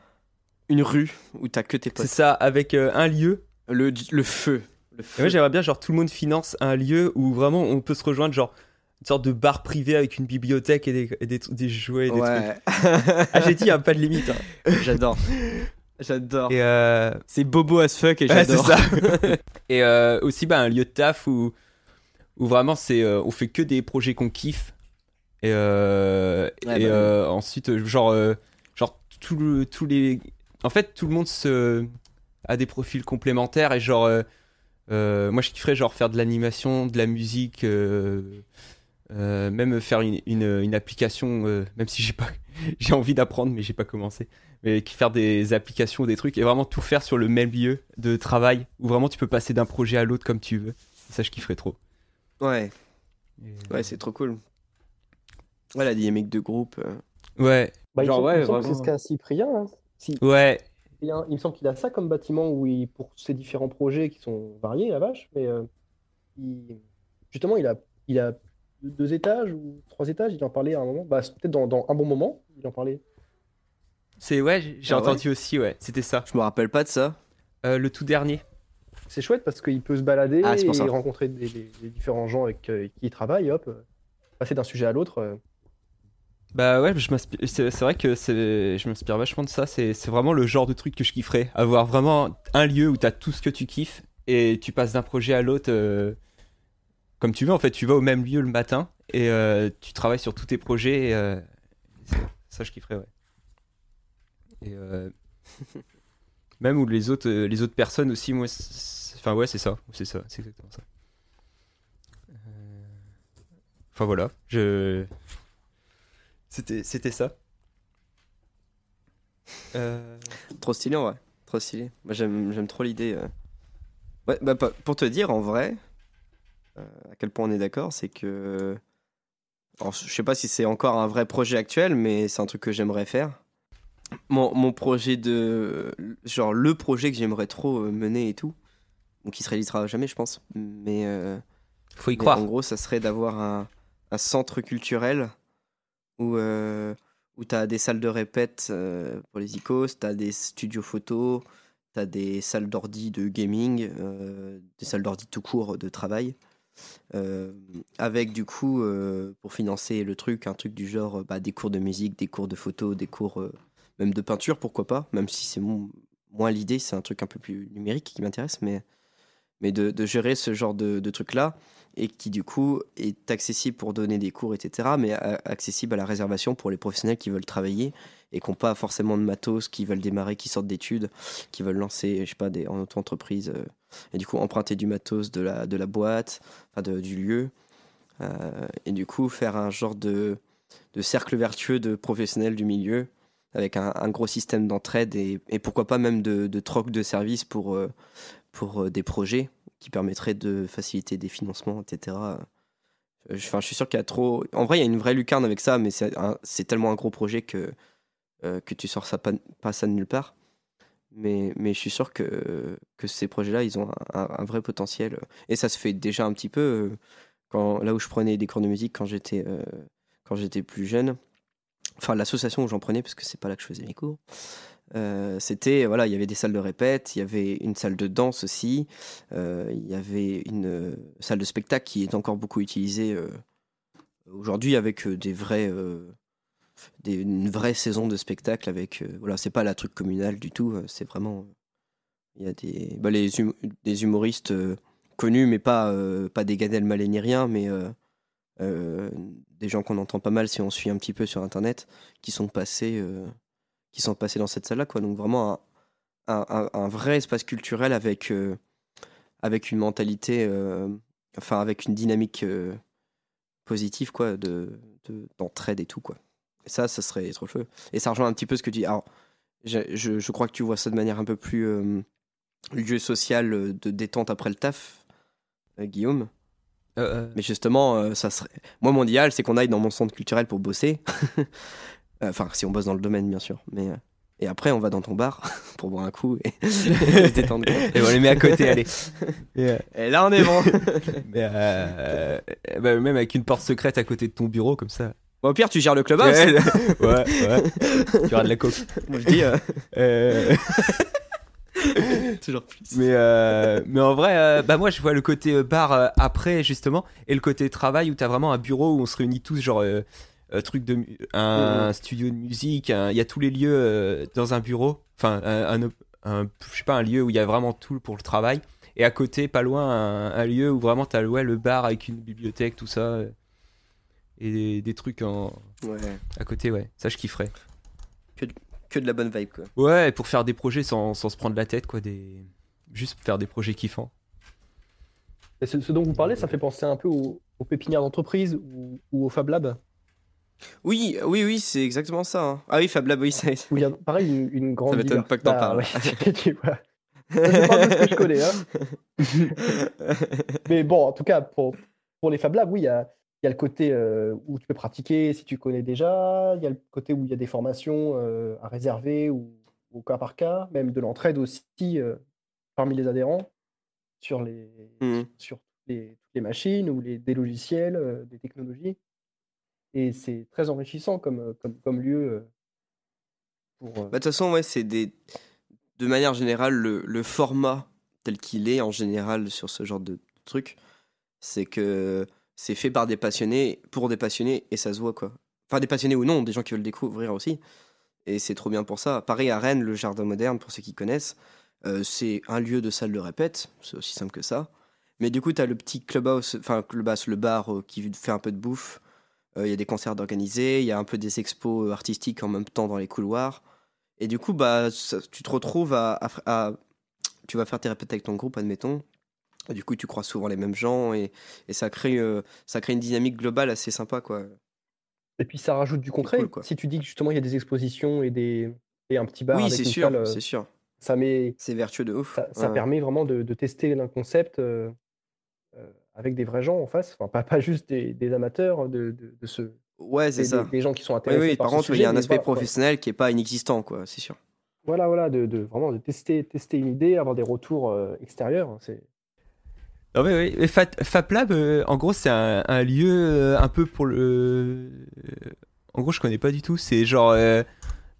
une rue où t'as que tes C'est potes. ça, avec un lieu. Le, le feu. Le Et feu. moi j'aimerais bien, genre tout le monde finance un lieu où vraiment on peut se rejoindre, genre une sorte de bar privé avec une bibliothèque et des, et des, des jouets et des trucs. ouais. (laughs) Ah, j'ai dit, il y a pas de limite. hein. J'adore. J'adore. Et euh, C'est bobo as fuck et Ouais, j'adore. ça. (laughs) et euh, aussi bah, un lieu de taf où, où vraiment c'est euh, on fait que des projets qu'on kiffe. Et, Ouais, et bah ensuite, genre, genre tout le, tous les. En fait, tout le monde se, a des profils complémentaires. Et genre, moi je kifferais genre faire de l'animation, de la musique. Euh, même faire une, une, une application, euh, même si j'ai pas, (laughs) j'ai envie d'apprendre, mais j'ai pas commencé. Mais qui- faire des applications, des trucs, et vraiment tout faire sur le même lieu de travail, où vraiment tu peux passer d'un projet à l'autre comme tu veux. Ça, je kifferais trop. Ouais, Et- ouais, c'est trop cool. Ouais, la dynamique de groupe. euh. ouais, Bah, Genre, ouais, vraiment. c'est ce qu'a Cyprien. hein. Si, ouais, il, un- il me semble qu'il a ça comme bâtiment où il, pour ses différents projets qui sont variés, la vache, mais euh, il- justement, il a, il a deux étages ou trois étages, il en parlait à un moment, bah, c'est peut-être dans, dans un bon moment, il en parlait. c'est ouais, j'ai Ah ouais entendu aussi, ouais, c'était ça. Je me rappelle pas de ça. Euh, le tout dernier. C'est chouette parce qu'il peut se balader Ah, et rencontrer des, des- des différents gens avec euh, qui il travaille, hop, euh, passer d'un sujet à l'autre. euh. Bah ouais, c'est c'est vrai que c'est- je m'inspire vachement de ça. C'est c'est vraiment le genre de truc que je kifferais. Avoir vraiment un lieu où t'as tout ce que tu kiffes et tu passes d'un projet à l'autre euh, comme tu veux. En fait, tu vas au même lieu le matin et euh, tu travailles sur tous tes projets. et, euh, ça, je kifferais, ouais. Euh, (laughs) même où les autres, les autres personnes aussi, moi, enfin ouais, c'est ça, c'est ça, c'est exactement ça. Enfin voilà, je. C'était, c'était ça. Trop stylé vrai. Trop stylé. J'aime, j'aime trop l'idée. Ouais, bah, pour te dire en vrai, à quel point on est d'accord, c'est que. Alors, je sais pas si c'est encore un vrai projet actuel, mais c'est un truc que j'aimerais faire. Mon, mon projet de. Genre le projet que j'aimerais trop euh, mener et tout. Donc qui se réalisera jamais, je pense. Mais. euh, Faut y mais croire. En gros, ça serait d'avoir un, un centre culturel où, euh, où tu as des salles de répète euh, pour les icos, tu as des studios photos, tu as des salles d'ordi de gaming, euh, des salles d'ordi tout court de travail. Euh, avec du coup, euh, pour financer le truc, un truc du genre bah, des cours de musique, des cours de photo, des cours euh, même de peinture, pourquoi pas, même si c'est moins l'idée, c'est un truc un peu plus numérique qui m'intéresse, mais, mais de, gérer ce genre de, truc-là et qui du coup est accessible pour donner des cours, etc., mais accessible à la réservation pour les professionnels qui veulent travailler et qui n'ont pas forcément de matos, qui veulent démarrer, qui sortent d'études, qui veulent lancer, je sais pas, des, en auto-entreprise, et du coup emprunter du matos de la, de la boîte, enfin de- du lieu, euh, et du coup faire un genre de, de cercle vertueux de professionnels du milieu, avec un, gros système d'entraide et, et pourquoi pas même de, de troc de services pour, euh, pour euh, des projets qui permettraient de faciliter des financements, etc. Je- suis sûr qu'il y a trop. En vrai, il y a une vraie lucarne avec ça, mais c'est tellement un gros projet que, euh, que tu sors ça pas ça de nulle part. Mais, mais je suis sûr que, que ces projets-là, ils ont un, vrai potentiel. Et ça se fait déjà un petit peu. euh, Quand, là où je prenais des cours de musique quand j'étais euh, quand j'étais plus jeune, enfin l'association où j'en prenais, parce que c'est pas là que je faisais mes cours, euh, c'était, voilà, il y avait des salles de répète, il y avait une salle de danse aussi, il y avait une salle de spectacle qui est encore beaucoup utilisée aujourd'hui avec des vrais, une vraie saison de spectacle avec, euh, voilà, c'est pas la truc communal du tout, euh, c'est vraiment, il y a des, bah, les hum- des humoristes euh, connus, mais pas, euh, pas des Gad Elmaleh ni rien, mais des gens qu'on entend pas mal si on suit un petit peu sur internet, qui sont passés, qui sont passés dans cette salle-là, quoi. Donc vraiment un, un, vrai espace culturel avec, avec une mentalité, enfin avec une dynamique positive, quoi, de- d'entraide et tout, quoi. Et ça, ça serait trop feu. Et ça rejoint un petit peu ce que tu dis. Alors, je, je, je crois que tu vois ça de manière un peu plus euh, lieu social euh, de détente après le taf, euh, Guillaume. Euh, Mais justement, ça serait. Moi, mon idéal, c'est qu'on aille dans mon centre culturel pour bosser. (laughs) Enfin, si on bosse dans le domaine, bien sûr. Mais et après, on va dans ton bar (laughs) pour boire un coup et, (laughs) se détendre. Et on les met à côté, allez. Et, Et là, on est bon. mais, euh, bah, même avec une porte secrète à côté de ton bureau, comme ça. Bon, au pire, tu gères le clubhouse. ouais, ouais. (laughs) Tu auras de la coke. Moi, je dis euh, (laughs) Euh, (laughs) toujours plus. mais, euh, mais en vrai, bah moi je vois le côté bar après justement et le côté travail où t'as vraiment un bureau où on se réunit tous, genre truc de un studio de musique, un- il y a tous les lieux dans un bureau, enfin un, un, un- je sais pas un lieu où il y a vraiment tout pour le travail et à côté pas loin un, lieu où vraiment t'as ouais, le bar avec une bibliothèque tout ça et des, des trucs en Ouais. à côté ouais ça je kifferais Que de la bonne vibe, quoi. ouais pour faire des projets sans, sans se prendre la tête quoi des juste faire des projets kiffants Et ce, ce dont vous parlez, ça fait penser un peu aux, aux pépinières d'entreprise ou, ou au Fab Lab, Oui, oui, oui, c'est exactement ça. hein. Ah oui, Fab Lab, oui, ça. a pareil une, une grande. Ça m'étonne pas que t'en Bah, parles. ouais, (laughs) tu vois. Je parle de ce que je connais. Hein. (laughs) Mais bon, en tout cas, pour, pour les Fab Labs, oui, il y a, il y a le côté euh, où tu peux pratiquer si tu connais déjà, il y a le côté où il y a des formations euh, à réserver ou au cas par cas, même de l'entraide aussi euh, parmi les adhérents sur les, sur les, toutes les machines ou les, des logiciels, des technologies. Et c'est très enrichissant comme, comme, comme lieu pour. Bah, de toute façon, ouais, c'est des. De manière générale, le, le format tel qu'il est en général sur ce genre de truc, c'est que c'est fait par des passionnés, pour des passionnés, et ça se voit quoi. Enfin, des passionnés ou non, des gens qui veulent découvrir aussi. Et c'est trop bien pour ça. Pareil à Rennes, le Jardin Moderne, pour ceux qui connaissent, euh, c'est un lieu de salle de répète, c'est aussi simple que ça. Mais du coup, tu as le petit clubhouse, enfin, le bar euh, qui fait un peu de bouffe. Euh, Il y a des concerts d'organisés, il y a un peu des expos artistiques en même temps dans les couloirs. Et du coup, bah, ça- tu te retrouves à, à- à- Tu vas faire tes répètes avec ton groupe, admettons. Du coup, tu croises souvent les mêmes gens et, et ça, crée, euh, ça crée une dynamique globale assez sympa, quoi. Et puis ça rajoute du concret. cool, quoi. si tu dis que justement il y a des expositions et, des, et un petit bar oui, c'est sûr, euh, c'est sûr. ça, met, C'est vertueux de ouf. ça, ça Ouais. permet vraiment de, de tester un concept euh, avec des vrais gens en face. Enfin, pas, pas juste des, des amateurs, de, de, de ce, Ouais, c'est des, ça. des- gens qui sont Oui, intéressés oui, par, par contre, il y a un aspect voilà, quoi. professionnel qui est pas inexistant, quoi, c'est sûr. Voilà, voilà, de, vraiment de tester, tester une idée, avoir des retours extérieurs. hein, C'est Non mais Fab Lab, euh, en gros, c'est un, lieu euh, un peu pour le. euh, En gros, je connais pas du tout. C'est genre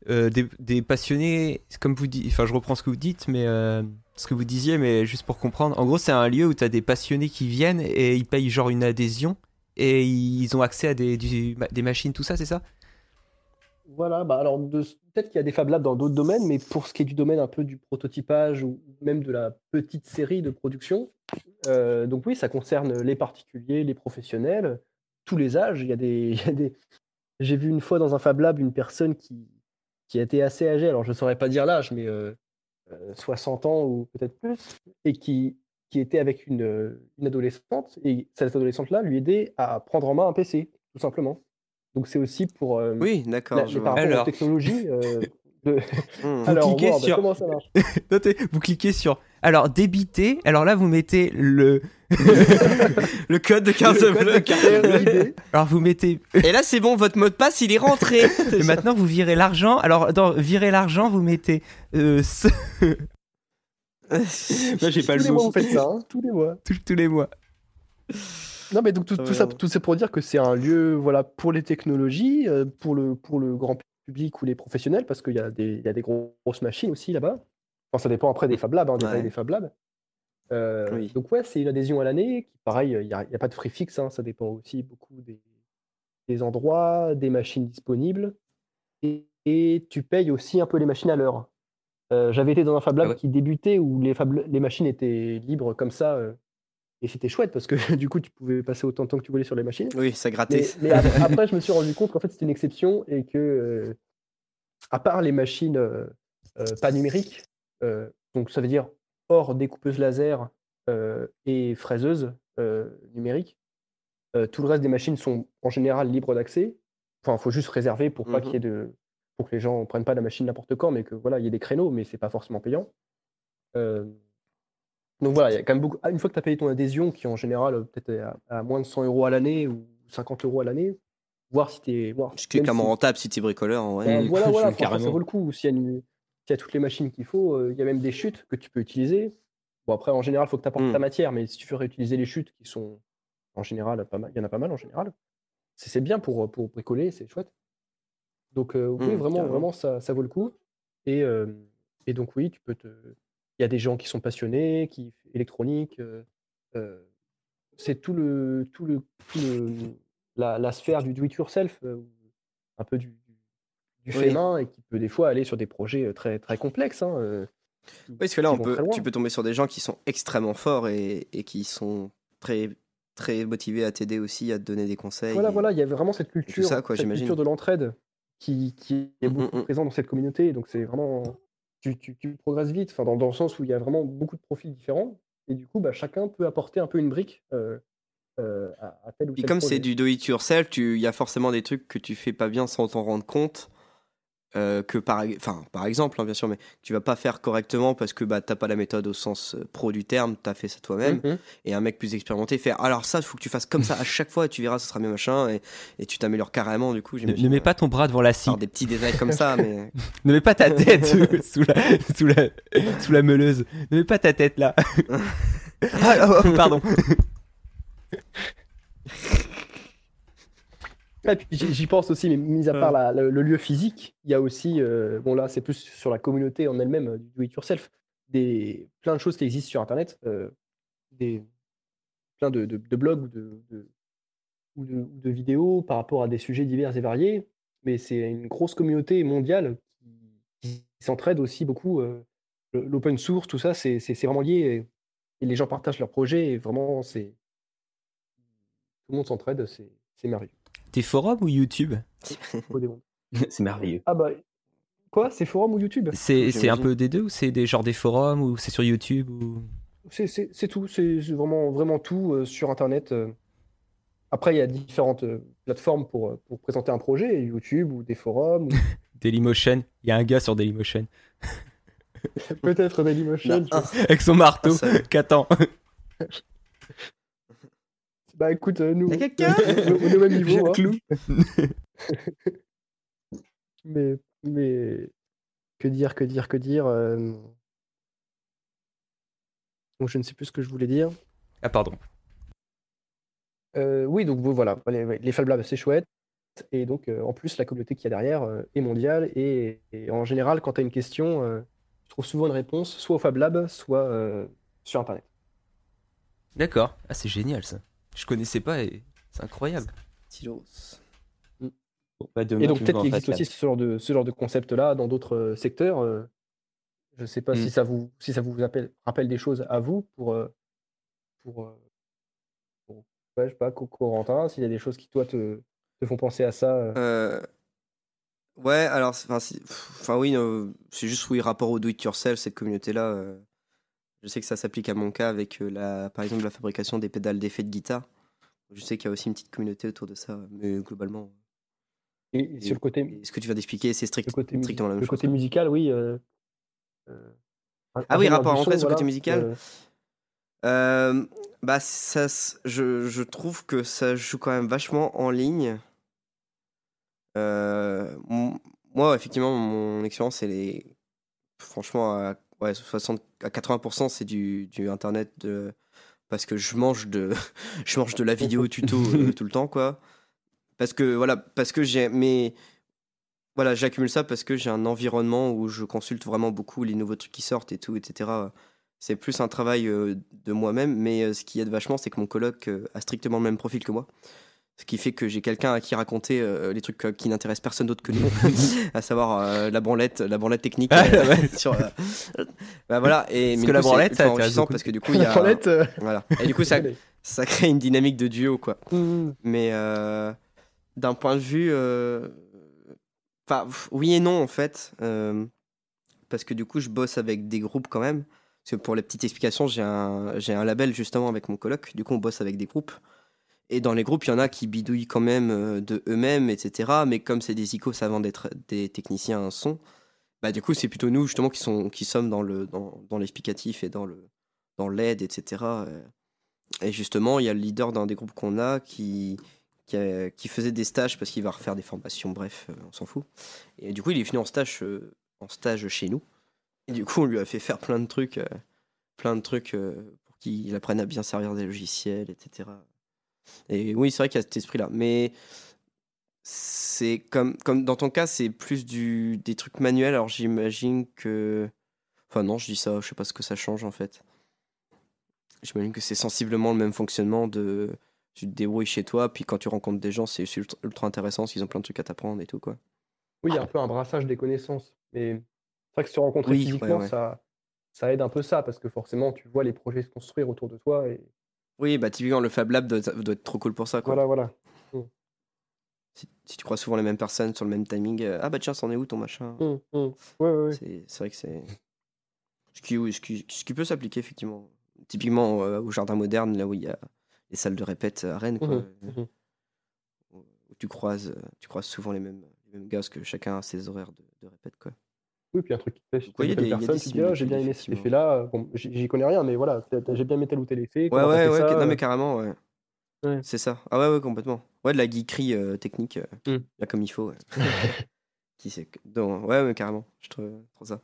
des, passionnés, comme vous dites. Enfin, je reprends ce que vous dites, mais ce que vous disiez, mais juste pour comprendre. En gros, c'est un lieu où tu as des passionnés qui viennent et ils payent genre une adhésion et ils ont accès à des machines, tout ça, c'est ça? Voilà, bah alors peut-être qu'il y a des Fab Labs dans d'autres domaines, mais pour ce qui est du domaine un peu du prototypage ou même de la petite série de production, euh, donc oui, ça concerne les particuliers, les professionnels, tous les âges. Il y a des. (laughs) J'ai vu une fois dans un Fab Lab une personne qui, était assez âgée, alors je ne saurais pas dire l'âge, mais euh, euh, 60 ans ou peut-être plus, et qui, qui était avec une, euh, une adolescente, et cette adolescente-là lui aidait à prendre en main un PC, tout simplement. Donc c'est aussi pour euh, Oui, la- d'accord. je mais par vois. rapport Alors. aux technologies. euh, de- (laughs) Hmm. (laughs) Alors, cliquez Word, sur- comment ça marche? (laughs) Notez, vous cliquez sur. Alors, débiter. Alors là, vous mettez le. Le code de carte bleue. Alors, vous mettez. Et là, c'est bon, votre mot de passe, il est rentré. Et maintenant, vous virez l'argent. Alors, dans virer l'argent, vous mettez. euh, ce- Là, j'ai pas Tous le les mois, dos. vous faites ça, hein, tous les mois. tous, tous les mois. Non, mais donc tout, tout ça, Euh. tout c'est pour dire que c'est un lieu, voilà, pour les technologies, euh, pour le, pour le grand public ou les professionnels, parce qu'il y a des, il y a des gros- grosses machines aussi là-bas. Enfin, ça dépend après des Fab Labs, hein, des Ouais. tailles des Fab Labs. Euh, Oui. Donc ouais, c'est une adhésion à l'année. Pareil, il n'y a, pas de prix fixe, hein, ça dépend aussi beaucoup des, des endroits, des machines disponibles. Et, et tu payes aussi un peu les machines à l'heure. Euh, J'avais été dans un Fab Lab Ah ouais. qui débutait où les, Fab- les machines étaient libres comme ça. euh, et c'était chouette parce que (laughs) du coup, tu pouvais passer autant de temps que tu voulais sur les machines. Oui, ça grattait. Mais, mais ap- (laughs) après, je me suis rendu compte qu'en fait, c'était une exception et que, euh, à part les machines euh, euh, pas numériques, euh, donc ça veut dire hors découpeuse laser et fraiseuse numérique, tout le reste des machines sont en général libres d'accès. Enfin, il faut juste réserver pour pas Mhm. qu'il y ait de, pour que les gens prennent pas la machine n'importe quand, mais que voilà, il y ait des créneaux, mais c'est pas forcément payant. Euh, donc voilà, il y a quand même beaucoup. ah, Une fois que tu as payé ton adhésion, qui en général euh, peut-être à, à moins de 100 euros à l'année ou 50 euros à l'année, voir si tu es. Ce qui est clairement si- rentable si tu es bricoleur en vrai. ben, (laughs) voilà, voilà, ça vaut le coup. S'il y, une- s'il y a toutes les machines qu'il faut, euh, il y a même des chutes que tu peux utiliser. Bon, après, en général, il faut que tu apportes ta matière, mais si tu veux réutiliser les chutes qui sont en général pas mal, il y en a pas mal en général, c'est bien pour, pour bricoler, c'est chouette. Donc, euh, oui, Mm, vraiment, carrément. vraiment, ça, ça vaut le coup. Et, euh, et donc, oui, tu peux te. Il y a des gens qui sont passionnés, qui électronique. euh, euh, c'est tout le, tout le, tout le la, la sphère du do-it-yourself, euh, un peu du, du fait Oui. main et qui peut des fois aller sur des projets très, très complexes. hein, Oui, parce que là, on peut, tu peux tomber sur des gens qui sont extrêmement forts et, et qui sont très, très motivés à t'aider aussi, à te donner des conseils. Voilà, et- voilà, il y a vraiment cette culture, ça, quoi, cette j'imagine. culture de l'entraide qui, qui est Mm, beaucoup mm, mm. présente dans cette communauté. Donc c'est vraiment, tu, tu, tu progresses vite, enfin, dans, dans le sens où il y a vraiment beaucoup de profils différents. Et du coup, bah, chacun peut apporter un peu une brique euh, euh, à, à tel ou tel comme projet. c'est du do it yourself, tu- il y a forcément des trucs que tu fais pas bien sans t'en rendre compte. Euh, que par, enfin, par exemple, hein, bien sûr, mais tu vas pas faire correctement parce que bah, t'as pas la méthode au sens euh, pro du terme, t'as fait ça toi-même. Mhm. Et un mec plus expérimenté fait alors ça, il faut que tu fasses comme ça à chaque fois tu verras, ce sera mieux machin. Et, et tu t'améliores carrément, du coup. Ne, ne mets euh, pas ton bras devant la scie. des petits détails comme ça, mais. (laughs) Ne mets pas ta tête (laughs) sous, la, sous, la, sous la meuleuse. Ne mets pas ta tête là. Ah, oh, pardon. (laughs) Et puis j'y pense aussi, mais mis à part la- le, le lieu physique, il y a aussi, euh, bon là c'est plus sur la communauté en elle-même euh, du do it yourself, des, plein de choses qui existent sur Internet, euh, des, plein de, de- de blogs ou de, de- ou, de, ou de vidéos par rapport à des sujets divers et variés, mais c'est une grosse communauté mondiale qui, qui s'entraide aussi beaucoup. euh, L'open source, tout ça, c'est vraiment lié et, et les gens partagent leurs projets et vraiment c'est tout le monde s'entraide, c'est merveilleux. T'es forum ou YouTube. (laughs) C'est merveilleux. Ah bah quoi, c'est forum ou YouTube? C'est c'est un peu des deux ou c'est des genre des forums ou c'est sur YouTube ou? C'est tout, c'est vraiment, vraiment tout euh, sur Internet. euh. Après, il y a différentes euh, plateformes pour, pour présenter un projet, YouTube ou des forums, ou (laughs) Dailymotion Il y a un gars sur Dailymotion peut-être Dailymotion. (laughs) Avec son marteau un seul. qu'attend. Bah écoute, euh, nous, Y a (laughs) quelqu'un? on est au même niveau. le hein. clou. (laughs) Mais, mais que dire, que dire, que dire euh, Donc je ne sais plus ce que je voulais dire. Ah pardon. Euh, oui, donc voilà, les, les Fab Labs, c'est chouette. Et donc, euh, en plus, la communauté qu'il y a derrière euh, est mondiale. Et, et en général, quand tu as une question, euh, tu trouves souvent une réponse, soit au Fab Lab, soit euh, sur Internet. D'accord. Ah c'est génial ça. Je connaissais pas et c'est incroyable. Stylos. Bon, bah, demain, Et donc, peut-être qu'il existe aussi ce genre de, ce genre de concept-là dans d'autres euh, secteurs. euh, je ne sais pas Mm. si ça vous, si ça vous appelle, rappelle des choses à vous pour, euh, pour, pour- ouais, je sais pas, Co- Corentin, s'il y a des choses qui, toi, te, te font penser à ça. euh. Ouais, alors, c'est- enfin, oui, c'est juste oui, rapport au do-it-yourself, cette communauté-là. euh, je sais que ça s'applique à mon cas avec, euh, la, par exemple, la fabrication des pédales d'effet de guitare. Je sais qu'il y a aussi une petite communauté autour de ça, mais globalement. Et, sur le côté, ce que tu viens d'expliquer, c'est strict, le côté, strictement la même le chose. côté quoi. musical, oui. euh, euh, Ah oui, rapport en fait sur le côté voilà, musical. euh, bah ça, je, je trouve que ça joue quand même vachement en ligne. Moi, effectivement, mon expérience, elle est franchement à, ouais, 60, à 80%, c'est du, du internet de, parce que je mange de, (laughs) je mange de la vidéo (laughs) tuto euh, tout le temps, quoi. Parce que voilà, parce que j'ai, mais voilà, j'accumule ça parce que j'ai un environnement où je consulte vraiment beaucoup les nouveaux trucs qui sortent et tout, etc. C'est plus un travail euh, de moi-même, mais euh, ce qui aide vachement, c'est que mon coloc a strictement le même profil que moi. Ce qui fait que j'ai quelqu'un à qui raconter euh, les trucs euh, qui n'intéressent personne d'autre que nous, (laughs) à savoir euh, la branlette, la branlette technique. Ah, (laughs) sur, bah voilà, et Parce mais que la c'est branlette, intéresse enrichissant parce que du coup, (laughs) il y la a, branlette, voilà, et du coup, ça, ça crée une dynamique de duo, quoi. Mm, Mais d'un point de vue. Enfin, oui et non, en fait. parce que du coup, je bosse avec des groupes quand même. Parce que pour les petites explications, j'ai un, j'ai un label justement avec mon coloc. Du coup, on bosse avec des groupes. Et dans les groupes, il y en a qui bidouillent quand même euh, de eux-mêmes, etc. Mais comme c'est des icos avant d'être des techniciens son, bah du coup, c'est plutôt nous justement qui, sont, qui sommes dans, le, dans, dans l'explicatif et dans, le, dans l'aide, etc. euh. Et justement, il y a le leader d'un des groupes qu'on a qui, qui, faisait des stages parce qu'il va refaire des formations, bref, euh, on s'en fout. Et du coup, il est venu en stage, en stage chez nous. Et du coup, on lui a fait faire plein de trucs, plein de trucs pour qu'il apprenne à bien servir des logiciels, etc. Et oui, c'est vrai qu'il y a cet esprit-là. Mais c'est comme, comme dans ton cas, c'est plus du, des trucs manuels. Alors j'imagine que. Enfin, non, je dis ça, je sais pas ce que ça change en fait. J'imagine que c'est sensiblement le même fonctionnement de. Tu te débrouilles chez toi, puis quand tu rencontres des gens, c'est ultra, ultra intéressant parce qu'ils ont plein de trucs à t'apprendre et tout, quoi. Oui, il y a un peu un brassage des connaissances. Mais c'est vrai que se rencontrer Oui, ouais, physiquement, ouais. Ça, ça aide un peu ça, parce que forcément, tu vois les projets se construire autour de toi. Et Oui, bah typiquement, le Fab Lab doit, doit être trop cool pour ça, quoi. voilà, voilà. Si, si tu crois souvent les mêmes personnes sur le même timing, euh, ah bah tiens, c'en est où ton machin. Ouais, ouais, ouais. C'est vrai que c'est. Ce qui, oui, ce qui, ce qui peut s'appliquer, effectivement. Typiquement euh, au jardin moderne, là où il y a les salles de répète à Rennes, quoi, Mhm, euh, mhm. où tu croises, tu croises souvent les mêmes, les mêmes gars, parce que chacun a ses horaires de, de répète. Quoi. Oui, puis un truc qui a telle des- personne, dis, ah, j'ai bien aimé cet effet-là. Bon, j'y connais rien, mais voilà, j'ai bien aimé tel ou tel effet. Ouais, ouais, ouais, ça, non, euh, mais carrément, ouais. Ouais. C'est ça. Ah ouais, ouais, complètement. Ouais, de la geekerie euh, technique, euh, Mm. bien comme il faut. ouais. (laughs) Qui sait que- donc, ouais, mais carrément. Je trouve trop ça.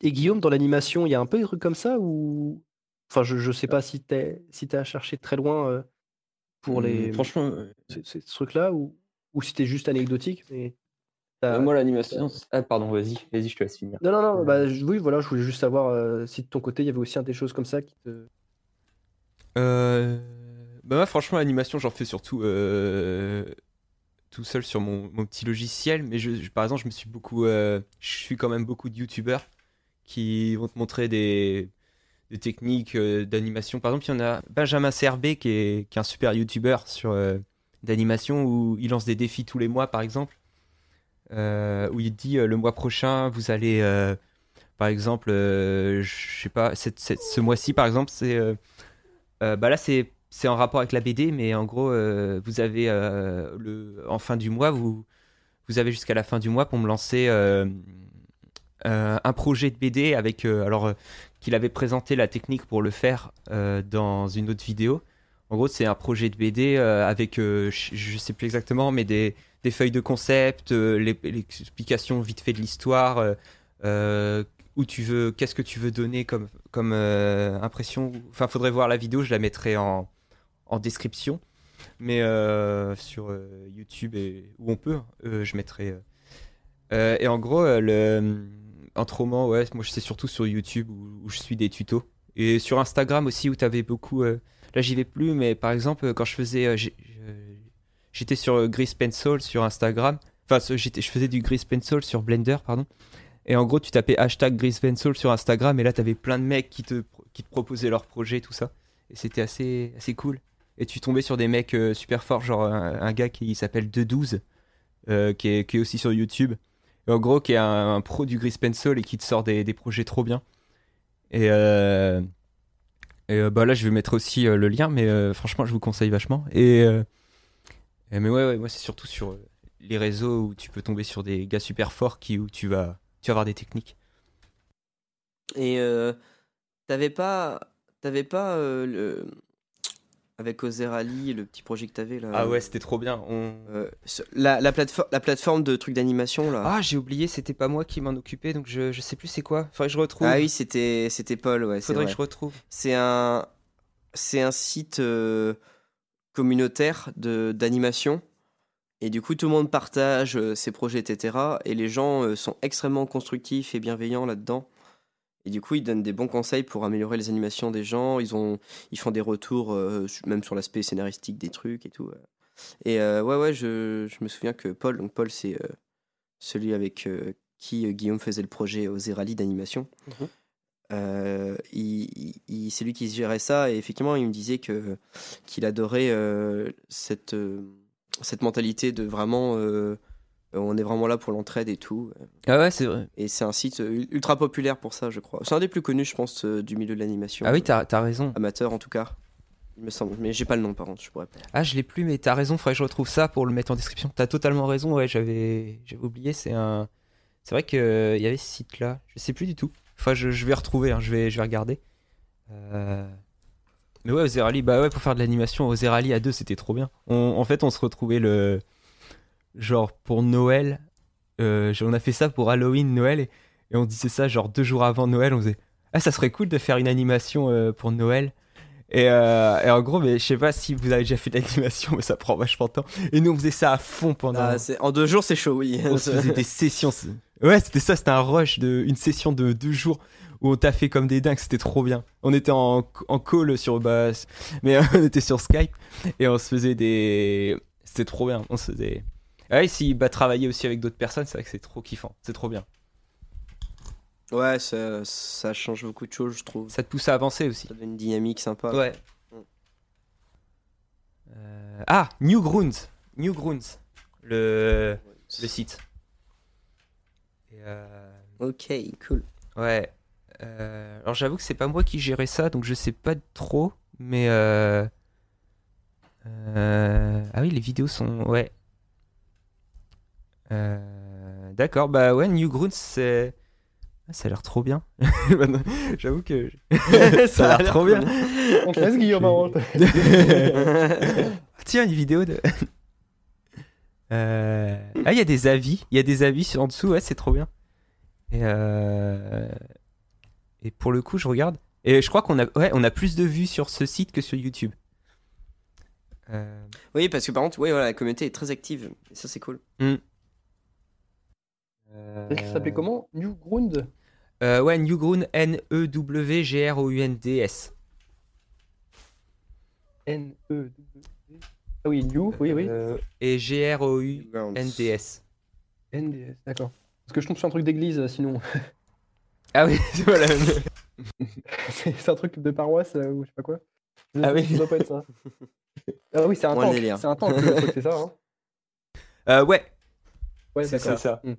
Et Guillaume, dans l'animation, il y a un peu des trucs comme ça ou Enfin, je, je sais pas si t'es si t'es à chercher très loin euh, pour les Franchement, euh, ces, ces trucs-là ou, ou si t'es juste anecdotique. Mais euh, moi, l'animation. Ah, pardon, vas-y, vas-y, je te laisse finir. Non, non, non. Euh, Bah, oui, voilà, je voulais juste savoir euh, si de ton côté il y avait aussi un des choses comme ça qui te. Euh, Bah moi franchement l'animation j'en fais surtout euh, tout seul sur mon, mon petit logiciel mais je, je- par exemple je me suis beaucoup euh, je suis quand même beaucoup de youtubeurs qui vont te montrer des, des techniques euh, d'animation par exemple il y en a Benjamin Serbé qui est, qui est un super youtubeur sur euh, d'animation où il lance des défis tous les mois par exemple euh, où il dit euh, le mois prochain vous allez euh, par exemple euh, je sais pas ce mois-ci par exemple c'est euh, euh, bah là, c'est c'est en rapport avec la BD, mais en gros, euh, vous avez euh, le en fin du mois, vous vous avez jusqu'à la fin du mois pour me lancer euh, euh, un projet de BD avec euh, alors euh, qu'il avait présenté la technique pour le faire euh, dans une autre vidéo. En gros, c'est un projet de BD euh, avec euh, je sais plus exactement, mais des des feuilles de concept, euh, l'explication vite fait de l'histoire. euh, euh, où tu veux, qu'est-ce que tu veux donner comme, comme impression. Enfin, faudrait voir la vidéo, je la mettrai en, en description. Mais sur YouTube et où on peut, je mettrai. et en gros, le, entre romans, ouais, moi c'est surtout sur YouTube où, je suis des tutos. Et sur Instagram aussi où tu avais beaucoup. là, j'y vais plus, mais par exemple, quand je faisais. J'étais sur euh, Grease Pencil sur Instagram. Enfin, je faisais du Grease Pencil sur Blender, pardon. Et en gros, tu tapais hashtag Grease Pencil sur Instagram et là, t'avais plein de mecs qui te, qui te proposaient leurs projets, tout ça. Et c'était assez, assez cool. Et tu tombais sur des mecs euh, super forts, genre un, gars qui s'appelle 212, euh, qui, est, qui est aussi sur YouTube. Et en gros, qui est un, pro du Grease Pencil et qui te sort des, des projets trop bien. Et, euh, et euh, bah là, je vais mettre aussi le lien, mais franchement, je vous conseille vachement. Et, euh, mais ouais, ouais, moi c'est surtout sur euh, les réseaux où tu peux tomber sur des gars super forts qui où tu vas tu vas avoir des techniques. Et euh, t'avais pas, t'avais pas euh, le avec Ozerali le petit projet que t'avais là. Ah ouais, c'était trop bien. On... euh, ce- la, la, plateforme, la plateforme de trucs d'animation là. Ah, j'ai oublié, c'était pas moi qui m'en occupais, donc je, je sais plus c'est quoi. Faudrait que je retrouve. Ah oui, c'était c'était Paul, ouais. Faudrait vrai. que je retrouve. C'est un c'est un site euh, communautaire d'animation. Et du coup tout le monde partage euh, ses projets etc et les gens euh, sont extrêmement constructifs et bienveillants là-dedans. Et du coup ils donnent des bons conseils pour améliorer les animations des gens. Ils ont ils font des retours euh, même sur l'aspect scénaristique des trucs et tout et ouais ouais je, je me souviens que Paul donc Paul c'est celui avec qui Guillaume faisait le projet aux Rally d'animation. Mhm. Euh, il, il- il- c'est lui qui gérait ça et effectivement il me disait que qu'il adorait euh, cette euh, cette mentalité de vraiment euh, on est vraiment là pour l'entraide et tout Ah ouais, c'est vrai. et c'est un site ultra populaire pour ça je crois c'est un des plus connus je pense du milieu de l'animation Ah oui, t'as raison. amateur en tout cas il me semble mais j'ai pas le nom par contre je pourrais pas Ah, je l'ai plus, mais t'as raison, faudrait que je retrouve ça pour le mettre en description. T'as totalement raison, ouais, j'avais j'avais oublié, c'est un... C'est vrai qu'il y avait ce site-là, je sais plus du tout. Enfin, je, je vais retrouver, hein, je, vais, je vais regarder. Euh, Mais ouais, Ozerali, bah ouais, pour faire de l'animation, Ozerali à deux, c'était trop bien. On- En fait, on se retrouvait le... Genre, pour Noël, euh, on a fait ça pour Halloween, Noël, et, et on disait ça genre deux jours avant Noël, on faisait... Ah, ça serait cool de faire une animation euh, pour Noël. Et, euh, et en gros, mais je sais pas si vous avez déjà fait de l'animation, mais ça prend vachement de temps. Et nous, on faisait ça à fond pendant. Ah, en deux jours c'est chaud oui on se faisait des sessions. Ouais, c'était ça, c'était un rush de une session de deux jours où on t'a fait comme des dingues, c'était trop bien. On était en, en call sur bah, mais (laughs) on était sur Skype et on se faisait des, c'était trop bien. On se faisait. Ah Ouais, si bah travailler aussi avec d'autres personnes, c'est vrai que c'est trop kiffant, c'est trop bien. ouais ça, ça change beaucoup de choses je trouve Ça te pousse à avancer aussi. ça donne une dynamique sympa Ouais. Mm. Euh, Ah, Newgrounds. Newgrounds. Le, le site. Euh, ok cool Ouais. Euh, alors j'avoue que c'est pas moi qui gérais ça, donc je sais pas trop. Mais euh... euh, ah oui, les vidéos sont ouais. Euh, D'accord, bah ouais, Newgrounds, c'est ah, ça a l'air trop bien. (laughs) j'avoue que (laughs) ça a l'air trop bien. On te laisse, Guillaume, avant. (laughs) Tiens, une vidéo de. Euh, Ah, il y a des avis. Il y a des avis sur en dessous. Ouais, c'est trop bien. Et, euh, et pour le coup, je regarde. Et je crois qu'on a, ouais, on a plus de vues sur ce site que sur YouTube. Euh, oui parce que par contre ouais voilà la communauté est très active et ça c'est cool Et ça s'appelait comment? Newground? Euh, Ouais, Newground, N-E-W-G-R-O-U-N-D-S. N-E. Ah oui, New, oui, oui. Euh, et G-R-O-U-N-D-S. NDS, d'accord. Parce que je tombe sur un truc d'église, euh, sinon. Ah oui, (laughs) c'est pas la même. (laughs) c'est un truc de paroisse euh, ou je sais pas quoi. Ah oui. Ça doit pas être ça. Ah oui, c'est un tank. C'est un tank, c'est ça. Hein Euh, ouais. ouais, C'est d'accord. ça. Hmm.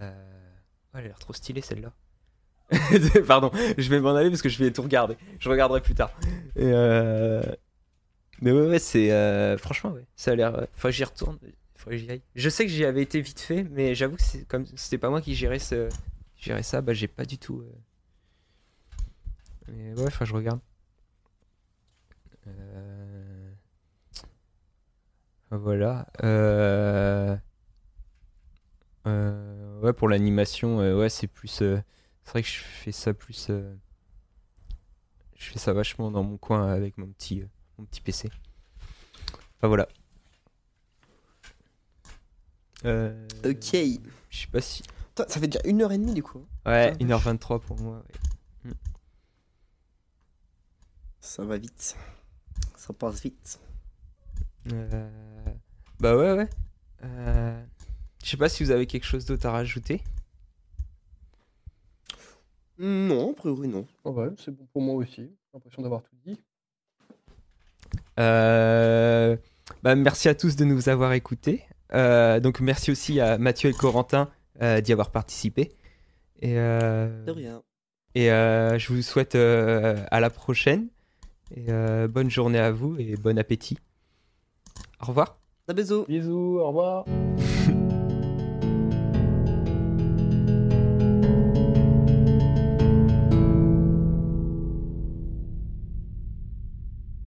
Euh... ouais, elle a l'air trop stylée celle-là. (laughs) Pardon, je vais m'en aller parce que je vais tout regarder. Je regarderai plus tard. Et euh... Mais ouais, ouais, c'est. euh, Franchement, ouais, ça a l'air. euh, Enfin, j'y retourne. Faudrait que j'y aille. Je sais que j'y avais été vite fait, mais j'avoue que c'est comme c'était pas moi qui gérais, ce... gérais ça, bah j'ai pas du tout. euh. Mais ouais, enfin, je regarde. Euh... Voilà. Ouais, pour l'animation, ouais, c'est plus. C'est vrai que je fais ça plus. Je fais ça vachement dans mon coin avec mon petit, mon petit PC. Enfin voilà. Euh, ok Je sais pas si. Putain, ça fait déjà une heure et demie du coup Ouais, Ça, 1h23 pour moi. ouais. ça va vite ça passe vite Euh, Bah ouais, ouais. Euh, Je sais pas si vous avez quelque chose d'autre à rajouter. non a priori non Oh ouais, c'est bon pour moi aussi. J'ai l'impression d'avoir tout dit. Euh, bah, merci à tous de nous avoir écoutés. Euh, donc merci aussi à Mathieu et Corentin euh, d'y avoir participé. Et, euh, de rien et euh, je vous souhaite euh, à la prochaine. Et euh, bonne journée à vous et bon appétit. Au revoir. Un bisou. Bisous, au revoir.